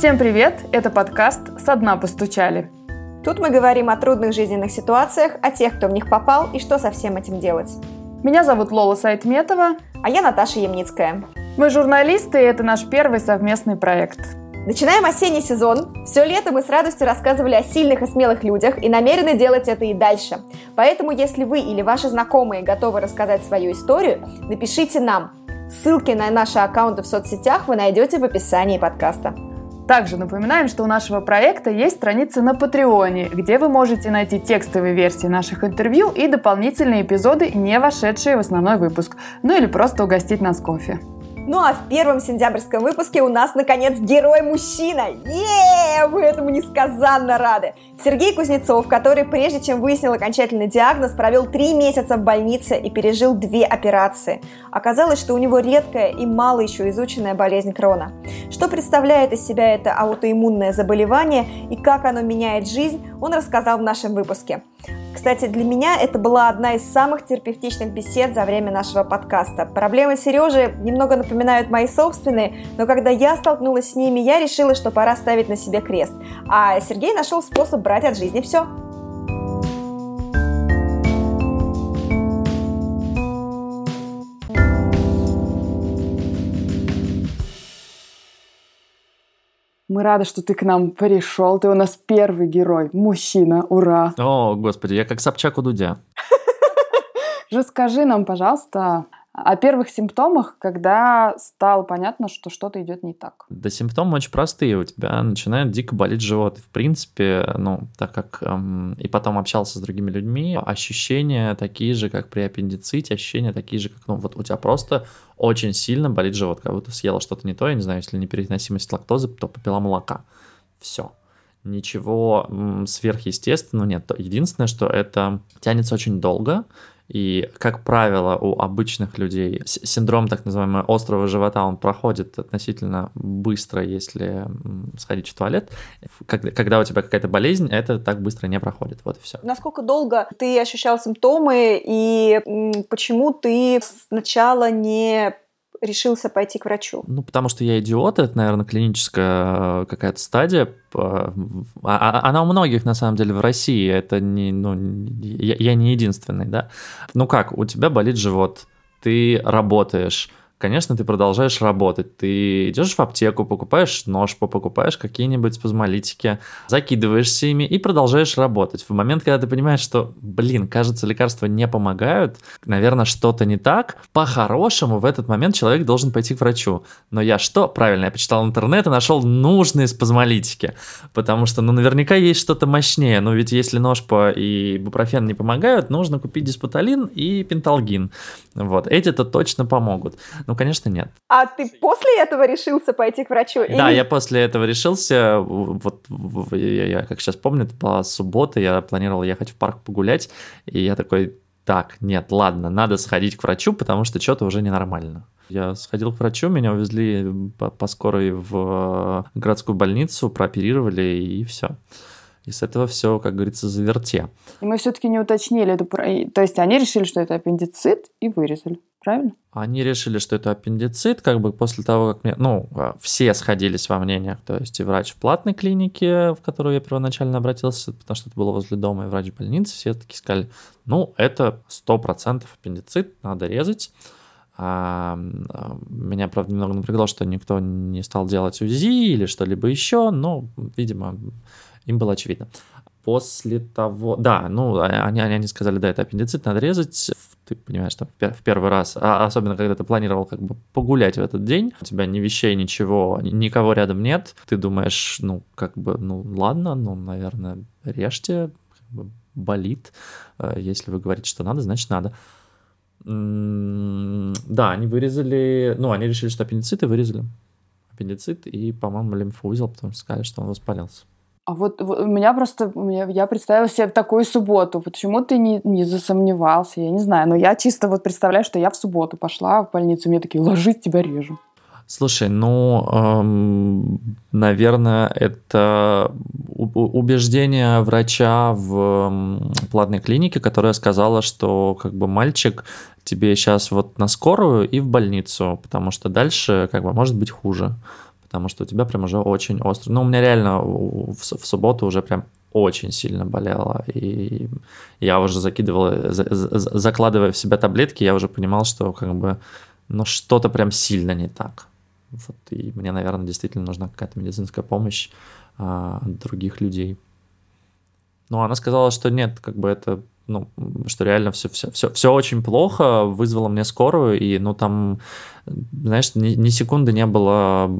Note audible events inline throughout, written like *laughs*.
Всем привет! Это подкаст «Со дна постучали». Тут мы говорим о трудных жизненных ситуациях, о тех, кто в них попал и что со всем этим делать. Меня зовут Лола Сайтметова. А я Наташа Ямницкая. Мы журналисты, и это наш первый совместный проект. Начинаем осенний сезон. Все лето мы с радостью рассказывали о сильных и смелых людях и намерены делать это и дальше. Поэтому, если вы или ваши знакомые готовы рассказать свою историю, напишите нам. Ссылки на наши аккаунты в соцсетях вы найдете в описании подкаста. Также напоминаем, что у нашего проекта есть страница на Патреоне, где вы можете найти текстовые версии наших интервью и дополнительные эпизоды, не вошедшие в основной выпуск, ну или просто угостить нас кофе. Ну а в первом сентябрьском выпуске у нас, наконец, герой-мужчина. Еее, мы этому несказанно рады. Сергей Кузнецов, который, прежде чем выяснил окончательный диагноз, провел три месяца в больнице и пережил две операции. Оказалось, что у него редкая и мало еще изученная болезнь Крона. Что представляет из себя это аутоиммунное заболевание и как оно меняет жизнь, он рассказал в нашем выпуске. Кстати, для меня это была одна из самых терапевтичных бесед за время нашего подкаста. Проблемы Сережи немного напоминают мои собственные, но когда я столкнулась с ними, я решила, что пора ставить на себе крест. А Сергей нашел способ брать от жизни все. Мы рады, что ты к нам пришел. Ты у нас первый герой. Мужчина. Ура. О, господи, я как Собчак у Дудя. *laughs* Расскажи нам, пожалуйста, о первых симптомах, когда стало понятно, что что-то идет не так. Да, симптомы очень простые. У тебя начинает дико болеть живот. В принципе, ну, так как эм, и потом общался с другими людьми, ощущения такие же, как при аппендиците, ощущения такие же, как, ну, вот у тебя просто очень сильно болит живот, как будто съела что-то не то, я не знаю, если непереносимость лактозы, то попила молока. Все ничего сверхъестественного нет. Единственное, что это тянется очень долго, и, как правило, у обычных людей синдром так называемого острого живота, он проходит относительно быстро, если сходить в туалет. Когда, у тебя какая-то болезнь, это так быстро не проходит. Вот и все. Насколько долго ты ощущал симптомы и почему ты сначала не решился пойти к врачу? Ну, потому что я идиот, это, наверное, клиническая э, какая-то стадия. А, а, она у многих, на самом деле, в России. Это не, ну, я, я не единственный, да. Ну как, у тебя болит живот, ты работаешь, конечно, ты продолжаешь работать. Ты идешь в аптеку, покупаешь нож, покупаешь какие-нибудь спазмолитики, закидываешься ими и продолжаешь работать. В момент, когда ты понимаешь, что, блин, кажется, лекарства не помогают, наверное, что-то не так, по-хорошему в этот момент человек должен пойти к врачу. Но я что? Правильно, я почитал интернет и нашел нужные спазмолитики. Потому что, ну, наверняка есть что-то мощнее. Но ведь если ножпа и бупрофен не помогают, нужно купить диспуталин и пенталгин. Вот, эти-то точно помогут. Ну, конечно, нет. А ты после этого решился пойти к врачу? Да, я после этого решился. Вот я, я как сейчас помню, это была суббота, я планировал ехать в парк погулять, и я такой, так, нет, ладно, надо сходить к врачу, потому что что-то уже ненормально. Я сходил к врачу, меня увезли по, по скорой в городскую больницу, прооперировали, и все. И с этого все, как говорится, заверте. И мы все-таки не уточнили это. То есть они решили, что это аппендицит, и вырезали. Правильно? Они решили, что это аппендицит, как бы после того, как мне, ну, а, все сходились во мнениях, то есть и врач в платной клинике, в которую я первоначально обратился, потому что это было возле дома, и врач в больнице, все таки сказали, ну, это 100% аппендицит, надо резать. А, а, меня, правда, немного напрягло, что никто не стал делать УЗИ или что-либо еще, но, видимо, им было очевидно. После того, да, ну, а, они, они сказали, да, это аппендицит, надо резать. Ты понимаешь, там, в первый раз, а особенно когда ты планировал как бы погулять в этот день, у тебя ни вещей, ничего, никого рядом нет, ты думаешь, ну, как бы, ну, ладно, ну, наверное, режьте, как бы болит. Э, если вы говорите, что надо, значит, надо. Да, они вырезали, ну, они решили, что аппендицит, и вырезали аппендицит и, по-моему, лимфоузел, потому что сказали, что он воспалился. А вот, у меня просто, я представила себе такую субботу. Почему ты не, не засомневался? Я не знаю, но я чисто вот представляю, что я в субботу пошла в больницу, мне такие, ложись, тебя режем. Слушай, ну, эм, наверное, это убеждение врача в платной клинике, которая сказала, что как бы мальчик тебе сейчас вот на скорую и в больницу, потому что дальше как бы может быть хуже потому что у тебя прям уже очень остро. Ну, у меня реально в, в субботу уже прям очень сильно болело, и я уже закидывал, за, за, закладывая в себя таблетки, я уже понимал, что как бы, ну, что-то прям сильно не так. Вот, и мне, наверное, действительно нужна какая-то медицинская помощь а, других людей. Ну, она сказала, что нет, как бы это ну, что реально все, все, все, все очень плохо, вызвало мне скорую, и, ну, там, знаешь, ни, ни секунды не было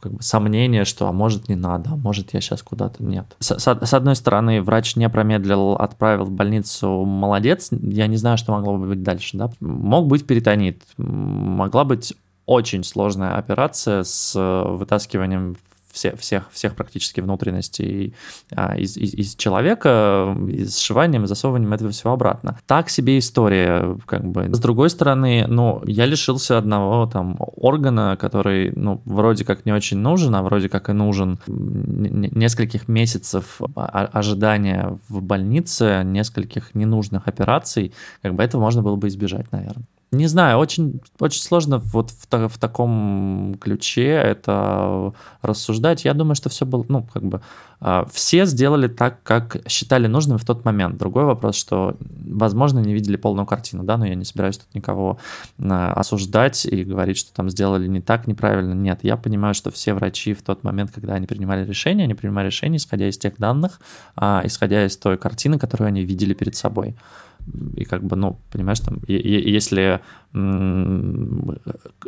как бы, сомнения, что, а может, не надо, а может, я сейчас куда-то... Нет. С, с, с одной стороны, врач не промедлил, отправил в больницу, молодец, я не знаю, что могло бы быть дальше, да. Мог быть перитонит, могла быть очень сложная операция с вытаскиванием все, всех, всех практически внутренностей а, из, из, из человека, и сшиванием и засовыванием этого всего обратно. Так себе история, как бы. С другой стороны, ну, я лишился одного там органа, который, ну, вроде как не очень нужен, а вроде как и нужен. Нескольких месяцев ожидания в больнице, нескольких ненужных операций, как бы этого можно было бы избежать, наверное. Не знаю, очень, очень сложно вот в, в таком ключе это рассуждать. Я думаю, что все было, ну, как бы, э, все сделали так, как считали нужным в тот момент. Другой вопрос, что, возможно, не видели полную картину, да, но я не собираюсь тут никого э, осуждать и говорить, что там сделали не так, неправильно. Нет, я понимаю, что все врачи в тот момент, когда они принимали решение, они принимали решение, исходя из тех данных, э, исходя из той картины, которую они видели перед собой и как бы, ну, понимаешь, там, если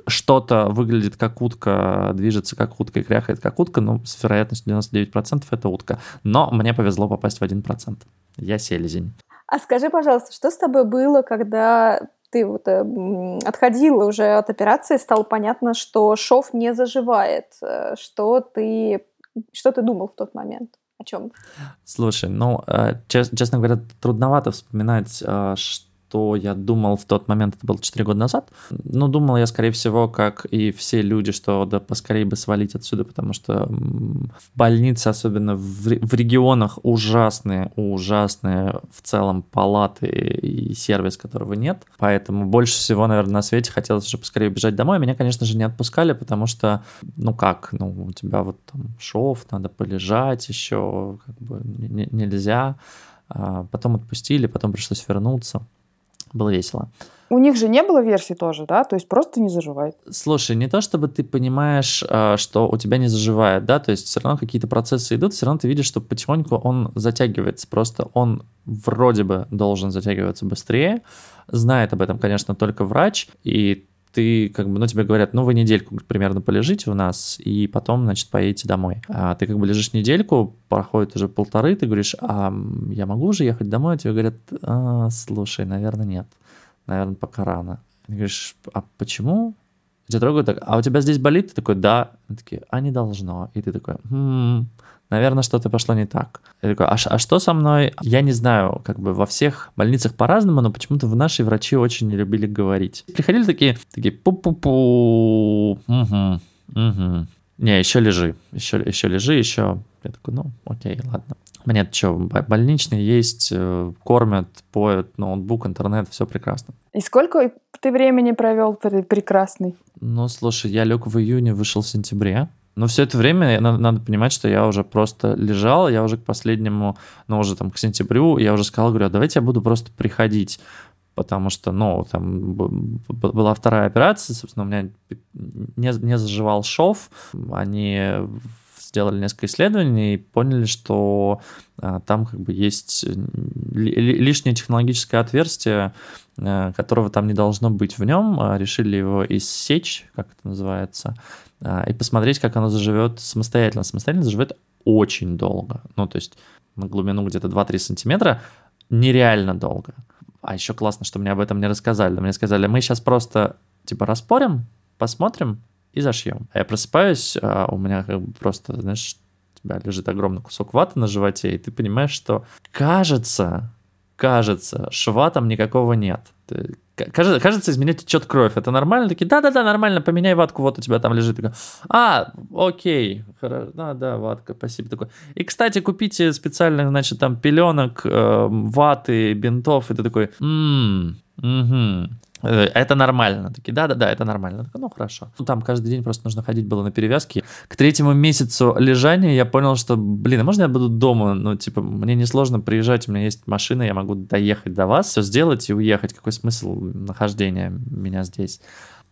что-то выглядит как утка, движется как утка и кряхает как утка, ну, с вероятностью 99% это утка. Но мне повезло попасть в 1%. Я селезень. А скажи, пожалуйста, что с тобой было, когда ты вот э, отходила уже от операции, стало понятно, что шов не заживает, э, что ты, что ты думал в тот момент? О чем? Слушай, ну, э, честно говоря, трудновато вспоминать, что э, что я думал в тот момент, это было 4 года назад. Ну, думал я, скорее всего, как и все люди, что да поскорее бы свалить отсюда, потому что в больнице, особенно в, в регионах, ужасные, ужасные в целом палаты и сервис, которого нет. Поэтому больше всего, наверное, на свете хотелось уже поскорее бежать домой. Меня, конечно же, не отпускали, потому что, ну как, ну у тебя вот там шов, надо полежать еще, как бы нельзя. А потом отпустили, потом пришлось вернуться. Было весело. У них же не было версии тоже, да? То есть просто не заживает. Слушай, не то чтобы ты понимаешь, а, что у тебя не заживает, да, то есть все равно какие-то процессы идут, все равно ты видишь, что потихоньку он затягивается. Просто он вроде бы должен затягиваться быстрее. Знает об этом, конечно, только врач, и ты как бы, ну, тебе говорят, ну, вы недельку примерно полежите у нас, и потом, значит, поедете домой. А ты как бы лежишь недельку, проходит уже полторы, ты говоришь, а я могу уже ехать домой? А тебе говорят, а, слушай, наверное, нет. Наверное, пока рано. Ты говоришь, а почему? Тебя трогают так, а у тебя здесь болит? Ты такой, да. Они такие, а не должно. И ты такой, хм, наверное, что-то пошло не так. Я такой, а, а что со мной? Я не знаю, как бы во всех больницах по-разному, но почему-то в нашей врачи очень не любили говорить. Приходили такие, такие, пу-пу-пу, угу, угу. Не, еще лежи, еще, еще лежи, еще. Я такой, ну, окей, ладно. Мне что, больничный есть, э, кормят, поют, ноутбук, интернет, все прекрасно. И сколько ты времени провел прекрасный? Ну, слушай, я лег в июне, вышел в сентябре. Но все это время надо, надо понимать, что я уже просто лежал, я уже к последнему, ну, уже там к сентябрю, я уже сказал, говорю, а давайте я буду просто приходить, потому что, ну, там была вторая операция, собственно, у меня не, не заживал шов, они сделали несколько исследований и поняли, что а, там как бы есть лишнее технологическое отверстие, а, которого там не должно быть в нем. А, решили его иссечь, как это называется, и посмотреть, как оно заживет самостоятельно. Самостоятельно заживет очень долго. Ну, то есть на глубину где-то 2-3 сантиметра нереально долго. А еще классно, что мне об этом не рассказали. Мне сказали, мы сейчас просто типа распорим, посмотрим и зашьем. А я просыпаюсь, а у меня как бы просто, знаешь, у тебя лежит огромный кусок ваты на животе, и ты понимаешь, что кажется, кажется, шва там никакого нет. Кажется, кажется, из меня течет кровь. Это нормально? Такие, да-да-да, нормально, поменяй ватку, вот у тебя там лежит. Такой, а, окей, хорошо, да, да, ватка, спасибо. Такой. И, кстати, купите специальных, значит, там пеленок, э, ваты, бинтов. И ты такой, ммм, угу. Э, это нормально. Такие, да-да-да, это нормально. Такой, ну, хорошо. Ну, там каждый день просто нужно ходить было на перевязки. К третьему месяцу лежания я понял, что, блин, а можно я буду дома? Ну, типа, мне несложно приезжать, у меня есть машина, я могу доехать до вас, все сделать и уехать. Какой смысл нахождения меня здесь?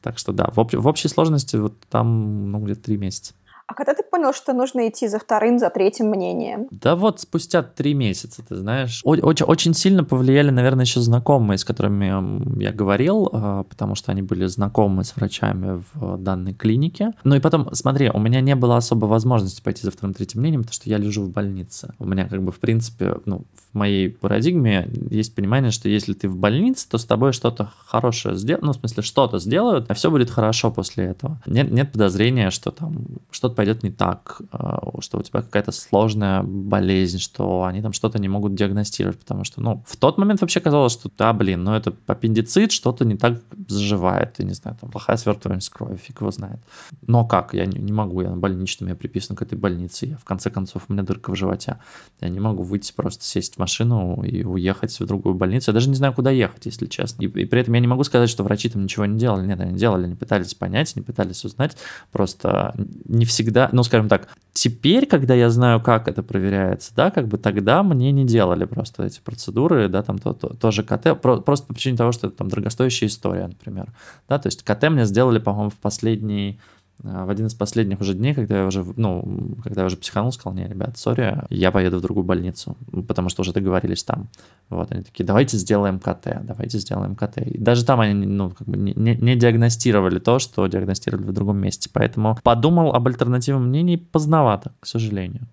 Так что да, в, об, в общей сложности вот там, ну, где-то три месяца. А когда ты понял, что нужно идти за вторым, за третьим мнением? Да вот спустя три месяца, ты знаешь. Очень, очень сильно повлияли, наверное, еще знакомые, с которыми я говорил, а, потому что они были знакомы с врачами в данной клинике. Ну и потом, смотри, у меня не было особо возможности пойти за вторым, третьим мнением, потому что я лежу в больнице. У меня как бы, в принципе, ну, в моей парадигме есть понимание, что если ты в больнице, то с тобой что-то хорошее сделают, ну, в смысле, что-то сделают, а все будет хорошо после этого. Нет, нет подозрения, что там что-то пойдет не так, э, что у тебя какая-то сложная болезнь, что они там что-то не могут диагностировать, потому что, ну, в тот момент вообще казалось, что да, блин, ну это аппендицит, что-то не так заживает, я не знаю, там плохая свертываемость крови, фиг его знает. Но как? Я не могу, я на больничном, я приписан к этой больнице, я в конце концов, у меня дырка в животе. Я не могу выйти, просто сесть в машину и уехать в другую больницу. Я даже не знаю, куда ехать, если честно. И, и при этом я не могу сказать, что врачи там ничего не делали. Нет, они делали, они пытались понять, они пытались узнать. Просто не всегда всегда, ну, скажем так, теперь, когда я знаю, как это проверяется, да, как бы тогда мне не делали просто эти процедуры, да, там то, то, тоже КТ, просто по причине того, что это там дорогостоящая история, например, да, то есть КТ мне сделали, по-моему, в последний в один из последних уже дней, когда я уже, ну, когда я уже психанул, сказал, не, ребят, сори, я поеду в другую больницу, потому что уже договорились там. Вот, они такие, давайте сделаем КТ, давайте сделаем КТ. И даже там они, ну, как бы не, не диагностировали то, что диагностировали в другом месте. Поэтому подумал об альтернативном мнении поздновато, к сожалению.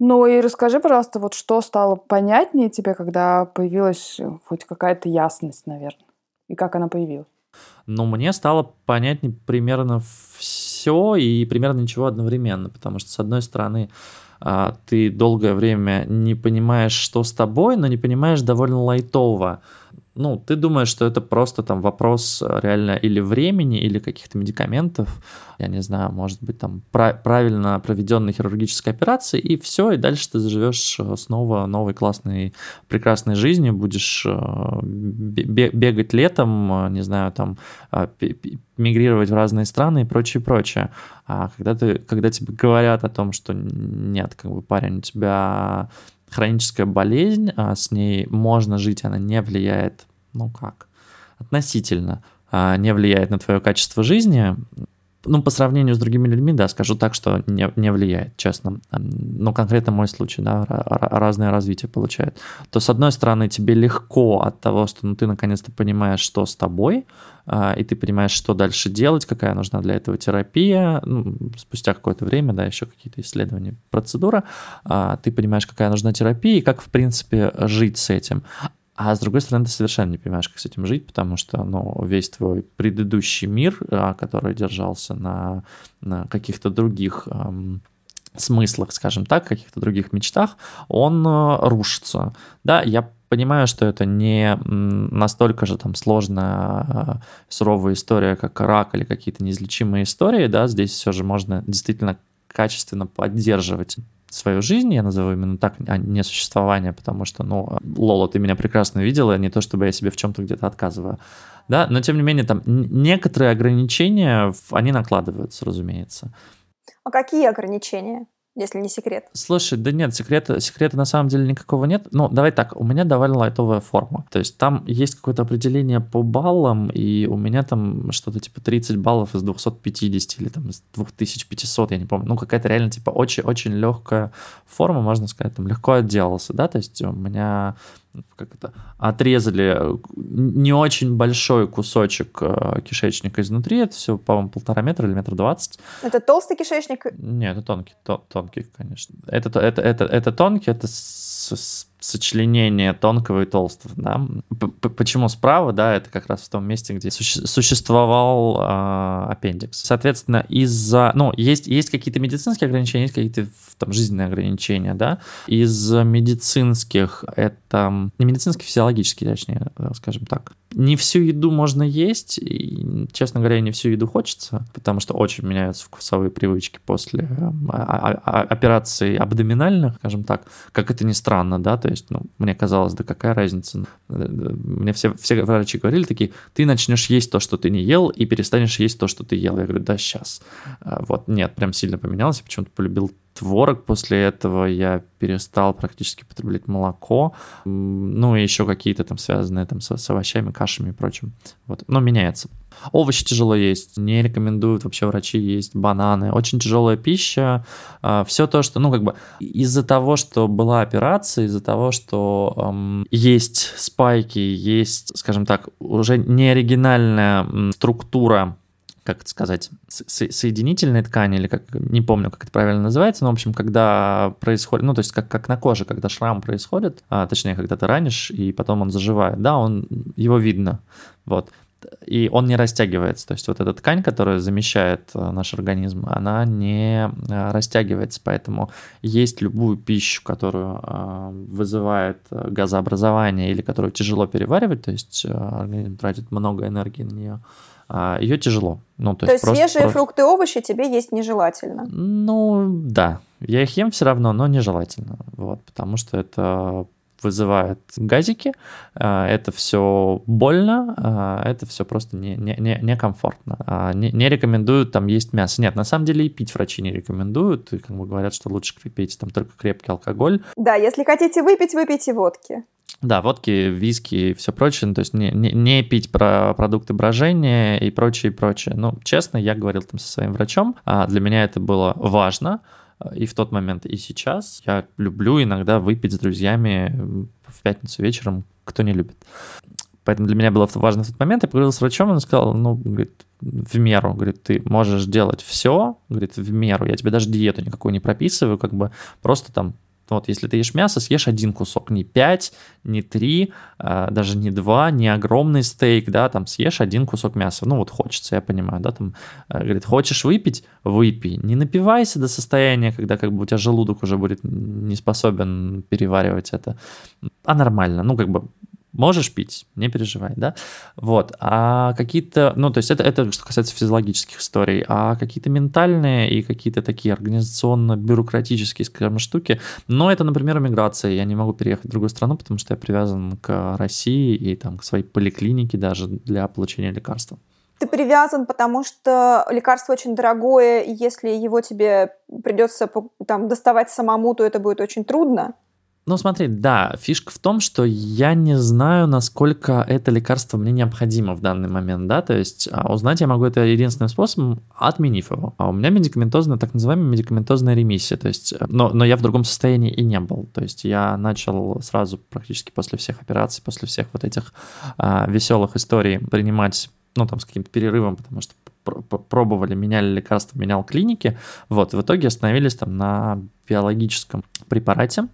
Ну и расскажи, пожалуйста, вот что стало понятнее тебе, когда появилась хоть какая-то ясность, наверное, и как она появилась? Ну, мне стало понятнее примерно все и примерно ничего одновременно, потому что, с одной стороны, а, ты долгое время не понимаешь, что с тобой, но не понимаешь довольно лайтово, ну, ты думаешь, что это просто там вопрос э, реально или времени, или каких-то медикаментов, я не знаю, может быть, там правильно проведенной хирургической операции, и все, и дальше ты заживешь э, снова новой классной, прекрасной жизнью, будешь э, бегать летом, не знаю, там, мигрировать в разные страны и прочее, прочее. А когда, ты, когда тебе говорят о том, что нет, как бы, парень, у тебя хроническая болезнь, а с ней можно жить, она не влияет, ну как, относительно а, не влияет на твое качество жизни, ну, по сравнению с другими людьми, да, скажу так, что не, не влияет, честно. Ну, конкретно мой случай, да, разное развитие получает. То, с одной стороны, тебе легко от того, что ну, ты наконец-то понимаешь, что с тобой, а, и ты понимаешь, что дальше делать, какая нужна для этого терапия, ну, спустя какое-то время, да, еще какие-то исследования, процедура, а, ты понимаешь, какая нужна терапия и как, в принципе, жить с этим. А с другой стороны, ты совершенно не понимаешь, как с этим жить, потому что ну, весь твой предыдущий мир, а, который держался на, на каких-то других эм, смыслах, скажем так, каких-то других мечтах, он э, рушится. Да, я понимаю, что это не настолько же там сложная, э, суровая история, как рак или какие-то неизлечимые истории, да, здесь все же можно действительно качественно поддерживать свою жизнь, я назову именно так, а не существование, потому что, ну, Лола, ты меня прекрасно видела, не то чтобы я себе в чем-то где-то отказываю, да, но тем не менее там некоторые ограничения, они накладываются, разумеется. А какие ограничения? Если не секрет. Слушай, да нет, секрета, секрета на самом деле никакого нет. Ну, давай так, у меня довольно лайтовая форма. То есть там есть какое-то определение по баллам, и у меня там что-то типа 30 баллов из 250 или там из 2500, я не помню. Ну, какая-то реально типа очень-очень легкая форма, можно сказать, там легко отделался, да, то есть у меня как это, отрезали не очень большой кусочек э, кишечника изнутри, это все, по-моему, полтора метра или метр двадцать. Это толстый кишечник? Нет, это тонкий, то, тонкий, конечно. Это, это, это, это тонкий, это с, с сочленение тонкого и толстого, да. Почему справа, да, это как раз в том месте, где суще существовал э, аппендикс. Соответственно, из-за, ну, есть, есть какие-то медицинские ограничения, есть какие-то там жизненные ограничения, да. Из медицинских это, не медицинские, физиологические, точнее, скажем так. Не всю еду можно есть, и, честно говоря, не всю еду хочется, потому что очень меняются вкусовые привычки после э, операций абдоминальных, скажем так, как это ни странно, да, то то есть, ну, мне казалось, да какая разница. Мне все, все врачи говорили такие, ты начнешь есть то, что ты не ел, и перестанешь есть то, что ты ел. Я говорю, да, сейчас. А, вот, нет, прям сильно поменялось, я почему-то полюбил творог. После этого я перестал практически потреблять молоко, ну и еще какие-то там связанные там с, с овощами, кашами и прочим. Вот, но меняется. Овощи тяжело есть, не рекомендуют вообще врачи есть бананы. Очень тяжелая пища. А, Все то, что, ну, как бы из-за того, что была операция, из-за того, что эм, есть спайки, есть, скажем так, уже не оригинальная структура как это сказать, со- соединительной ткани, или как, не помню, как это правильно называется, но, в общем, когда происходит, ну, то есть как, как на коже, когда шрам происходит, а, точнее, когда ты ранишь, и потом он заживает, да, он, его видно, вот, и он не растягивается, то есть вот эта ткань, которая замещает э, наш организм, она не э, растягивается, поэтому есть любую пищу, которую э, вызывает газообразование или которую тяжело переваривать, то есть организм тратит много энергии на нее, ее тяжело. Ну, то, то есть, есть свежие просто... фрукты и овощи тебе есть нежелательно? Ну, да. Я их ем все равно, но нежелательно. Вот, потому что это вызывает газики, а, это все больно, а, это все просто не, не, не, некомфортно. Не, не рекомендуют там есть мясо. Нет, на самом деле и пить врачи не рекомендуют, и как бы говорят, что лучше пить там только крепкий алкоголь. Да, если хотите выпить, выпейте водки. Да, водки, виски и все прочее, ну, то есть не, не, не пить про продукты брожения и прочее, и прочее. Ну, честно, я говорил там со своим врачом, а для меня это было важно, и в тот момент, и сейчас. Я люблю иногда выпить с друзьями в пятницу вечером, кто не любит. Поэтому для меня было важно в тот момент. Я поговорил с врачом, он сказал, ну, говорит, в меру, говорит, ты можешь делать все, говорит, в меру. Я тебе даже диету никакую не прописываю, как бы просто там вот, если ты ешь мясо, съешь один кусок, не пять, не три, а, даже не два, не огромный стейк, да, там съешь один кусок мяса. Ну, вот хочется, я понимаю, да, там, а, говорит, хочешь выпить, выпей. Не напивайся до состояния, когда как бы у тебя желудок уже будет не способен переваривать это. А нормально, ну, как бы Можешь пить, не переживай, да? Вот. А какие-то, ну, то есть это, это что касается физиологических историй, а какие-то ментальные и какие-то такие организационно-бюрократические, скажем, штуки, но это, например, миграция. Я не могу переехать в другую страну, потому что я привязан к России и там к своей поликлинике даже для получения лекарства. Ты привязан, потому что лекарство очень дорогое, и если его тебе придется там доставать самому, то это будет очень трудно. Ну, смотри, да, фишка в том, что я не знаю, насколько это лекарство мне необходимо в данный момент, да, то есть а узнать я могу это единственным способом, отменив его. А у меня медикаментозная, так называемая медикаментозная ремиссия, то есть, э, но, но я в другом состоянии и не был, то есть я начал сразу практически после всех операций, после всех вот этих а, веселых историй принимать ну, там, с каким-то перерывом, потому что пробовали, меняли лекарства, менял клиники, вот, в итоге остановились там на биологическом препарате,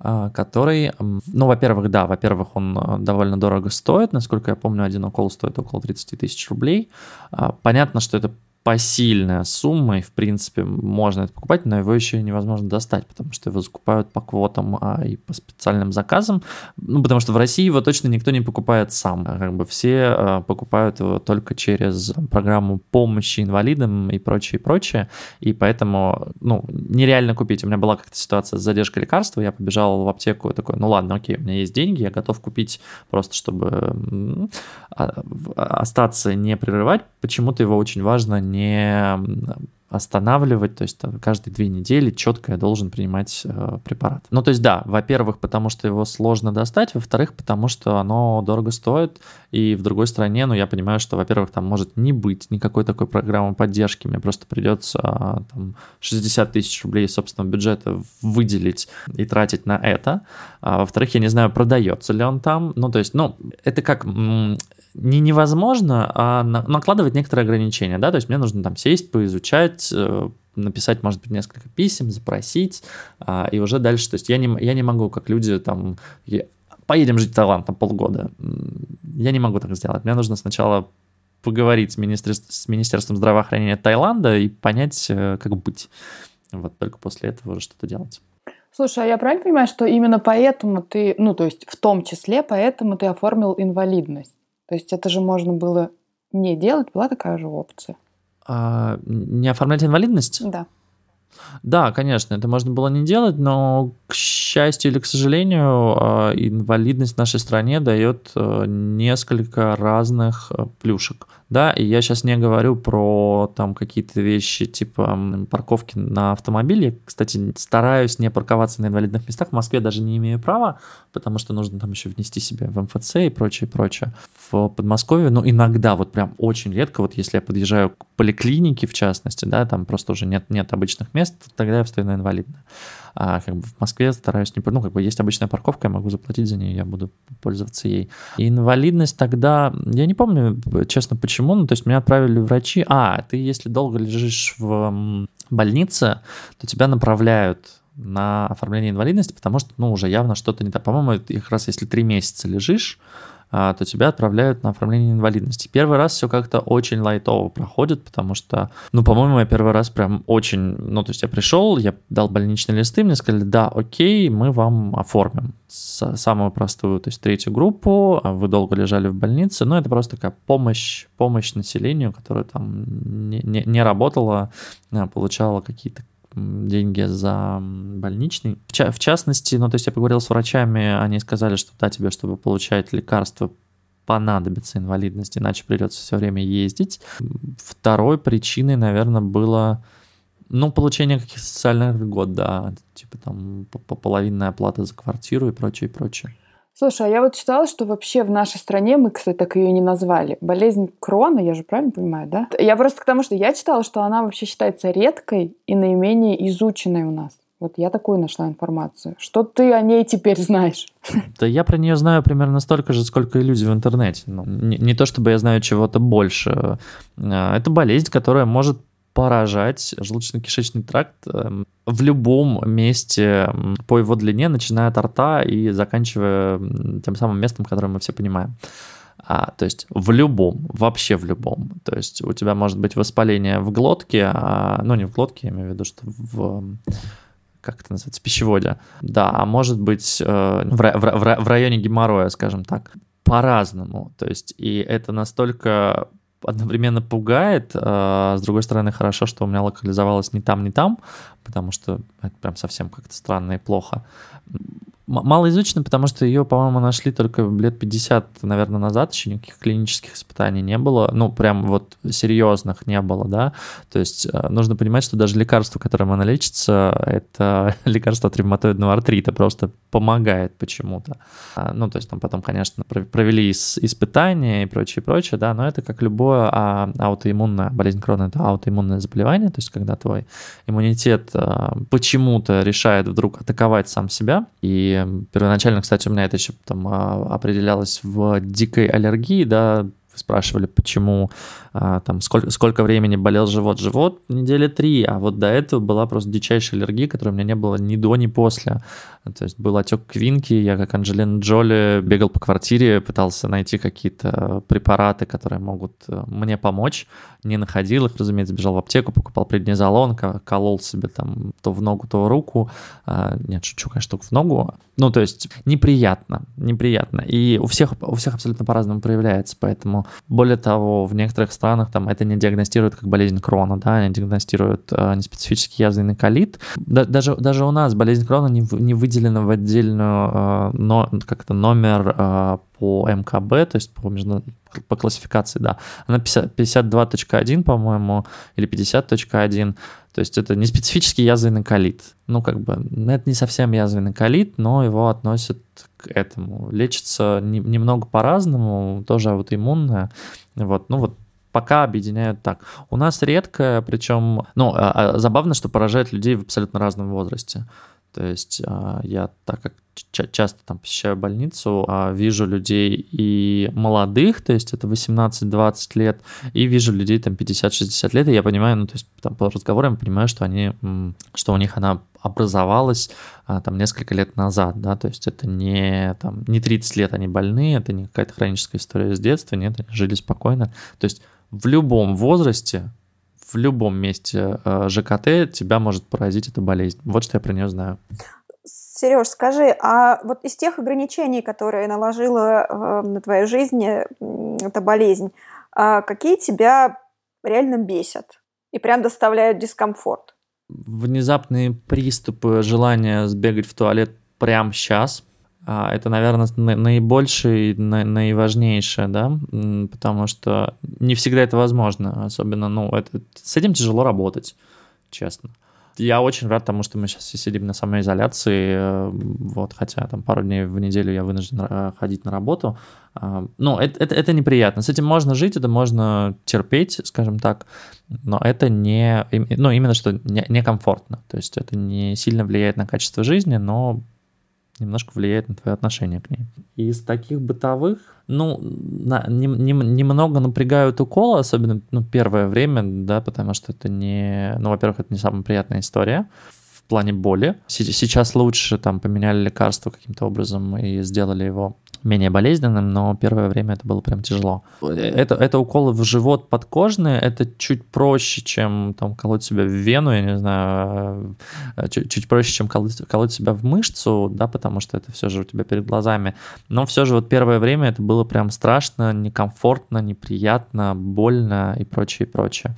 который, ну, во-первых, да, во-первых, он э, довольно дорого стоит, насколько я помню, один укол стоит около 30 тысяч рублей. А, понятно, что это посильная сумма, и, в принципе, можно это покупать, но его еще невозможно достать, потому что его закупают по квотам а, и по специальным заказам, ну, потому что в России его точно никто не покупает сам, как бы все а, покупают его только через программу помощи инвалидам и прочее, и прочее, и поэтому, ну, нереально купить. У меня была как-то ситуация с задержкой лекарства, я побежал в аптеку такой, ну ладно, окей, у меня есть деньги, я готов купить просто, чтобы а, остаться, не прерывать, почему-то его очень важно не не останавливать, то есть там, каждые две недели четко я должен принимать э, препарат. Ну, то есть да, во-первых, потому что его сложно достать, во-вторых, потому что оно дорого стоит, и в другой стране, ну, я понимаю, что, во-первых, там может не быть никакой такой программы поддержки, мне просто придется а, там 60 тысяч рублей собственного бюджета выделить и тратить на это. А, во-вторых, я не знаю, продается ли он там, ну, то есть, ну, это как не невозможно, а накладывать некоторые ограничения, да, то есть мне нужно там сесть, поизучать, э, написать, может быть, несколько писем, запросить, а, и уже дальше, то есть я не, я не могу, как люди там, я, поедем жить в Таиланд на полгода, я не могу так сделать, мне нужно сначала поговорить с, министр... с Министерством здравоохранения Таиланда и понять, э, как быть. Вот только после этого уже что-то делать. Слушай, а я правильно понимаю, что именно поэтому ты, ну, то есть в том числе поэтому ты оформил инвалидность? То есть это же можно было не делать, была такая же опция. А, не оформлять инвалидность? Да. Да, конечно, это можно было не делать, но, к счастью или к сожалению, а, инвалидность в нашей стране дает э, несколько разных э, плюшек. Да, и я сейчас не говорю про там какие-то вещи типа парковки на автомобиле. Кстати, стараюсь не парковаться на инвалидных местах. В Москве даже не имею права, потому что нужно там еще внести себе в МФЦ и прочее, прочее. В Подмосковье, ну, иногда, вот прям очень редко, вот если я подъезжаю к поликлинике, в частности, да, там просто уже нет, нет обычных мест, тогда я встаю на инвалидное. А как бы в Москве стараюсь не... Ну, как бы есть обычная парковка, я могу заплатить за нее, я буду пользоваться ей. И инвалидность тогда... Я не помню, честно, почему, ну, то есть меня отправили врачи. А, ты если долго лежишь в больнице, то тебя направляют на оформление инвалидности, потому что, ну, уже явно что-то не так. По-моему, как раз если три месяца лежишь, то тебя отправляют на оформление инвалидности. Первый раз все как-то очень лайтово проходит, потому что, ну, по-моему, я первый раз прям очень, ну, то есть я пришел, я дал больничные листы, мне сказали, да, окей, мы вам оформим самую простую, то есть третью группу, а вы долго лежали в больнице, но это просто такая помощь, помощь населению, которое там не, не, не работало, а, получала какие-то деньги за больничный. В, ча- в частности, ну, то есть я поговорил с врачами, они сказали, что да, тебе, чтобы получать лекарства, понадобится инвалидность, иначе придется все время ездить. Второй причиной, наверное, было ну, получение каких-то социальных льгот, да, типа там половинная оплата за квартиру и прочее, и прочее. Слушай, а я вот читала, что вообще в нашей стране, мы, кстати, так ее не назвали, болезнь Крона, я же правильно понимаю, да? Я просто к тому, что я читала, что она вообще считается редкой и наименее изученной у нас. Вот я такую нашла информацию. Что ты о ней теперь знаешь? *laughs* Да я про нее знаю примерно столько же, сколько и люди в интернете. Ну, не, не то чтобы я знаю чего-то больше. А, это болезнь, которая может поражать желудочно-кишечный тракт эм, в любом месте по его длине, начиная от рта и заканчивая тем самым местом, которое мы все понимаем. А, то есть в любом, вообще в любом. То есть у тебя может быть воспаление в глотке, а, ну не в глотке, я имею в виду, что в как это называется, в пищеводе. Да, а может быть э, в, в, в районе геморроя, скажем так, по-разному. То есть и это настолько одновременно пугает, а с другой стороны хорошо, что у меня локализовалось не там, не там, потому что это прям совсем как-то странно и плохо малоизучена, потому что ее, по-моему, нашли только лет 50, наверное, назад, еще никаких клинических испытаний не было, ну, прям вот серьезных не было, да, то есть э, нужно понимать, что даже лекарство, которым она лечится, это *laughs* лекарство от ревматоидного артрита, просто помогает почему-то. А, ну, то есть там потом, конечно, провели испытания и прочее, прочее, да, но это как любое а, аутоиммунное, болезнь Крона это аутоиммунное заболевание, то есть когда твой иммунитет а, почему-то решает вдруг атаковать сам себя, и первоначально, кстати, у меня это еще там а, определялось в дикой аллергии, да, спрашивали, почему а, там сколько, сколько времени болел живот. Живот недели три, а вот до этого была просто дичайшая аллергия, которой у меня не было ни до, ни после. То есть был отек квинки, я как Анджелина Джоли бегал по квартире, пытался найти какие-то препараты, которые могут э, мне помочь. Не находил их, разумеется, бежал в аптеку, покупал преднизолон, колол себе там то в ногу, то в руку. А, нет, шучу, конечно, только в ногу. Ну, то есть неприятно, неприятно. И у всех, у всех абсолютно по-разному проявляется, поэтому более того, в некоторых странах там это не диагностируют как болезнь Крона, да, они диагностируют э, неспецифический язвенный колит. Да, даже, даже у нас болезнь Крона не, не выделена в отдельную, э, но, как-то номер э, по МКБ, то есть по, между, по классификации, да. Она 52.1, по-моему, или 50.1. То есть это не специфический язвенный колит. Ну, как бы, это не совсем язвенный колит, но его относят к этому. Лечится не, немного по-разному, тоже аутоиммунное. Вот, ну вот пока объединяют так. У нас редко, причем, ну, а, а, забавно, что поражает людей в абсолютно разном возрасте. То есть а, я, так как часто там посещаю больницу, а, вижу людей и молодых, то есть это 18-20 лет, и вижу людей там 50-60 лет, и я понимаю, ну, то есть там по разговорам понимаю, что они, что у них она образовалась а, там несколько лет назад, да, то есть это не там не 30 лет они больны, это не какая-то хроническая история с детства, нет, они жили спокойно, то есть в любом возрасте в любом месте э, ЖКТ тебя может поразить эта болезнь. Вот что я про нее знаю. Сереж, скажи, а вот из тех ограничений, которые наложила э, на твою жизнь эта болезнь, э, какие тебя реально бесят и прям доставляют дискомфорт? Внезапные приступы желания сбегать в туалет прямо сейчас, а, это, наверное, наибольшее и наиважнейшее, да, потому что не всегда это возможно, особенно, ну, это, с этим тяжело работать, честно. Я очень рад тому, что мы сейчас все сидим на самоизоляции, э, вот, хотя там пару дней в неделю я вынужден ходить на работу. А, ну, это, это, это неприятно. С этим можно жить, это можно терпеть, скажем так, но это не, ну, именно что не, некомфортно. То есть это не сильно влияет на качество жизни, но немножко влияет на твое отношение к ней. Из таких бытовых, ну, на, не, не, немного напрягают уколы, особенно ну, первое время, да, потому что это не, ну, во-первых, это не самая приятная история в плане боли. Сейчас лучше там поменяли лекарство каким-то образом и сделали его менее болезненным, но первое время это было прям тяжело. Это, это уколы в живот подкожные, это чуть проще, чем там колоть себя в вену, я не знаю, э, чуть, чуть проще, чем колоть, колоть себя в мышцу, да, потому что это все же у тебя перед глазами. Но все же вот первое время это было прям страшно, некомфортно, неприятно, больно и прочее, и прочее.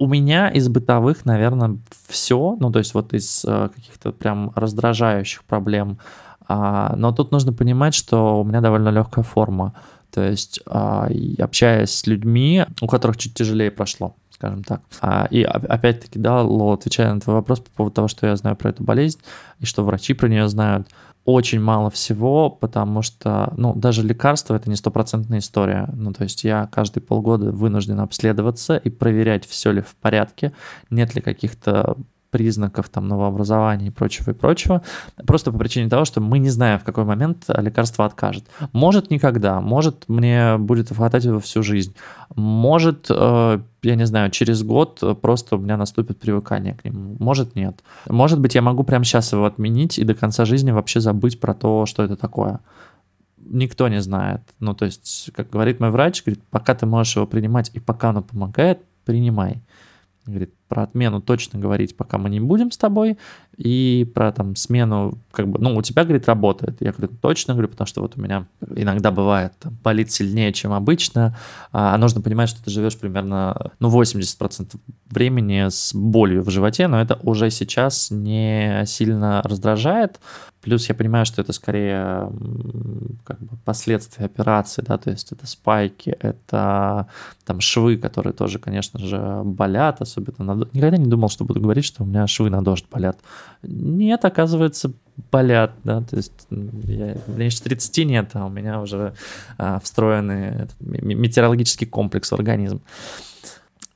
У меня из бытовых, наверное, все, ну то есть вот из э, каких-то прям раздражающих проблем а, но тут нужно понимать, что у меня довольно легкая форма. То есть, а, общаясь с людьми, у которых чуть тяжелее прошло, скажем так. А, и опять-таки, да, Ло, отвечая на твой вопрос по поводу того, что я знаю про эту болезнь, и что врачи про нее знают, очень мало всего, потому что, ну, даже лекарство это не стопроцентная история. Ну, то есть я каждые полгода вынужден обследоваться и проверять, все ли в порядке, нет ли каких-то признаков там новообразования и прочего и прочего, просто по причине того, что мы не знаем, в какой момент лекарство откажет. Может никогда, может мне будет хватать его всю жизнь, может, э, я не знаю, через год просто у меня наступит привыкание к нему, может нет. Может быть, я могу прямо сейчас его отменить и до конца жизни вообще забыть про то, что это такое никто не знает. Ну, то есть, как говорит мой врач, говорит, пока ты можешь его принимать и пока оно помогает, принимай. Говорит, про отмену точно говорить пока мы не будем с тобой, и про там смену, как бы, ну, у тебя, говорит, работает. Я говорю, точно, говорю, потому что вот у меня иногда бывает, там, болит сильнее, чем обычно, а нужно понимать, что ты живешь примерно, ну, 80% времени с болью в животе, но это уже сейчас не сильно раздражает, Плюс я понимаю, что это скорее как бы последствия операции, да, то есть это спайки, это там швы, которые тоже, конечно же, болят, особенно на... Никогда не думал, что буду говорить, что у меня швы на дождь болят. Нет, оказывается, болят, да, то есть я, меньше 30 нет, а у меня уже а, встроенный метеорологический комплекс в организм.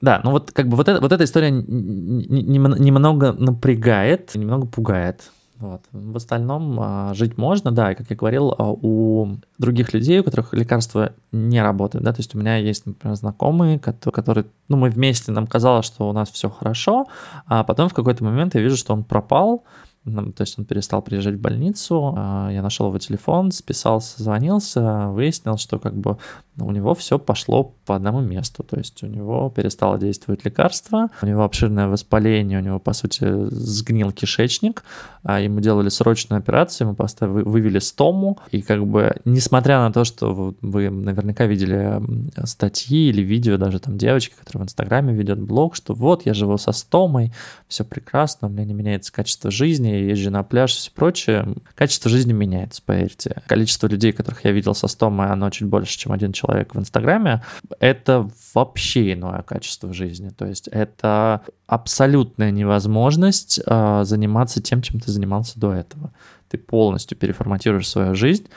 Да, ну вот как бы вот, это, вот эта история немного напрягает, немного пугает. Вот. В остальном а, жить можно, да, и как я говорил, а, у других людей, у которых лекарства не работают, да, то есть у меня есть, например, знакомые, которые, ну, мы вместе, нам казалось, что у нас все хорошо, а потом в какой-то момент я вижу, что он пропал, то есть он перестал приезжать в больницу, а, я нашел его телефон, списался, звонился, выяснил, что как бы у него все пошло по одному месту, то есть у него перестало действовать лекарство, у него обширное воспаление, у него, по сути, сгнил кишечник, а ему делали срочную операцию, ему поставили, вывели стому, и как бы, несмотря на то, что вы наверняка видели статьи или видео даже там девочки, которая в Инстаграме ведет блог, что вот, я живу со стомой, все прекрасно, у меня не меняется качество жизни, я езжу на пляж все прочее, качество жизни меняется, поверьте. Количество людей, которых я видел со стомой, оно чуть больше, чем один человек в Инстаграме. Это вообще иное качество жизни. То есть это абсолютная невозможность э, заниматься тем, чем ты занимался до этого. Ты полностью переформатируешь свою жизнь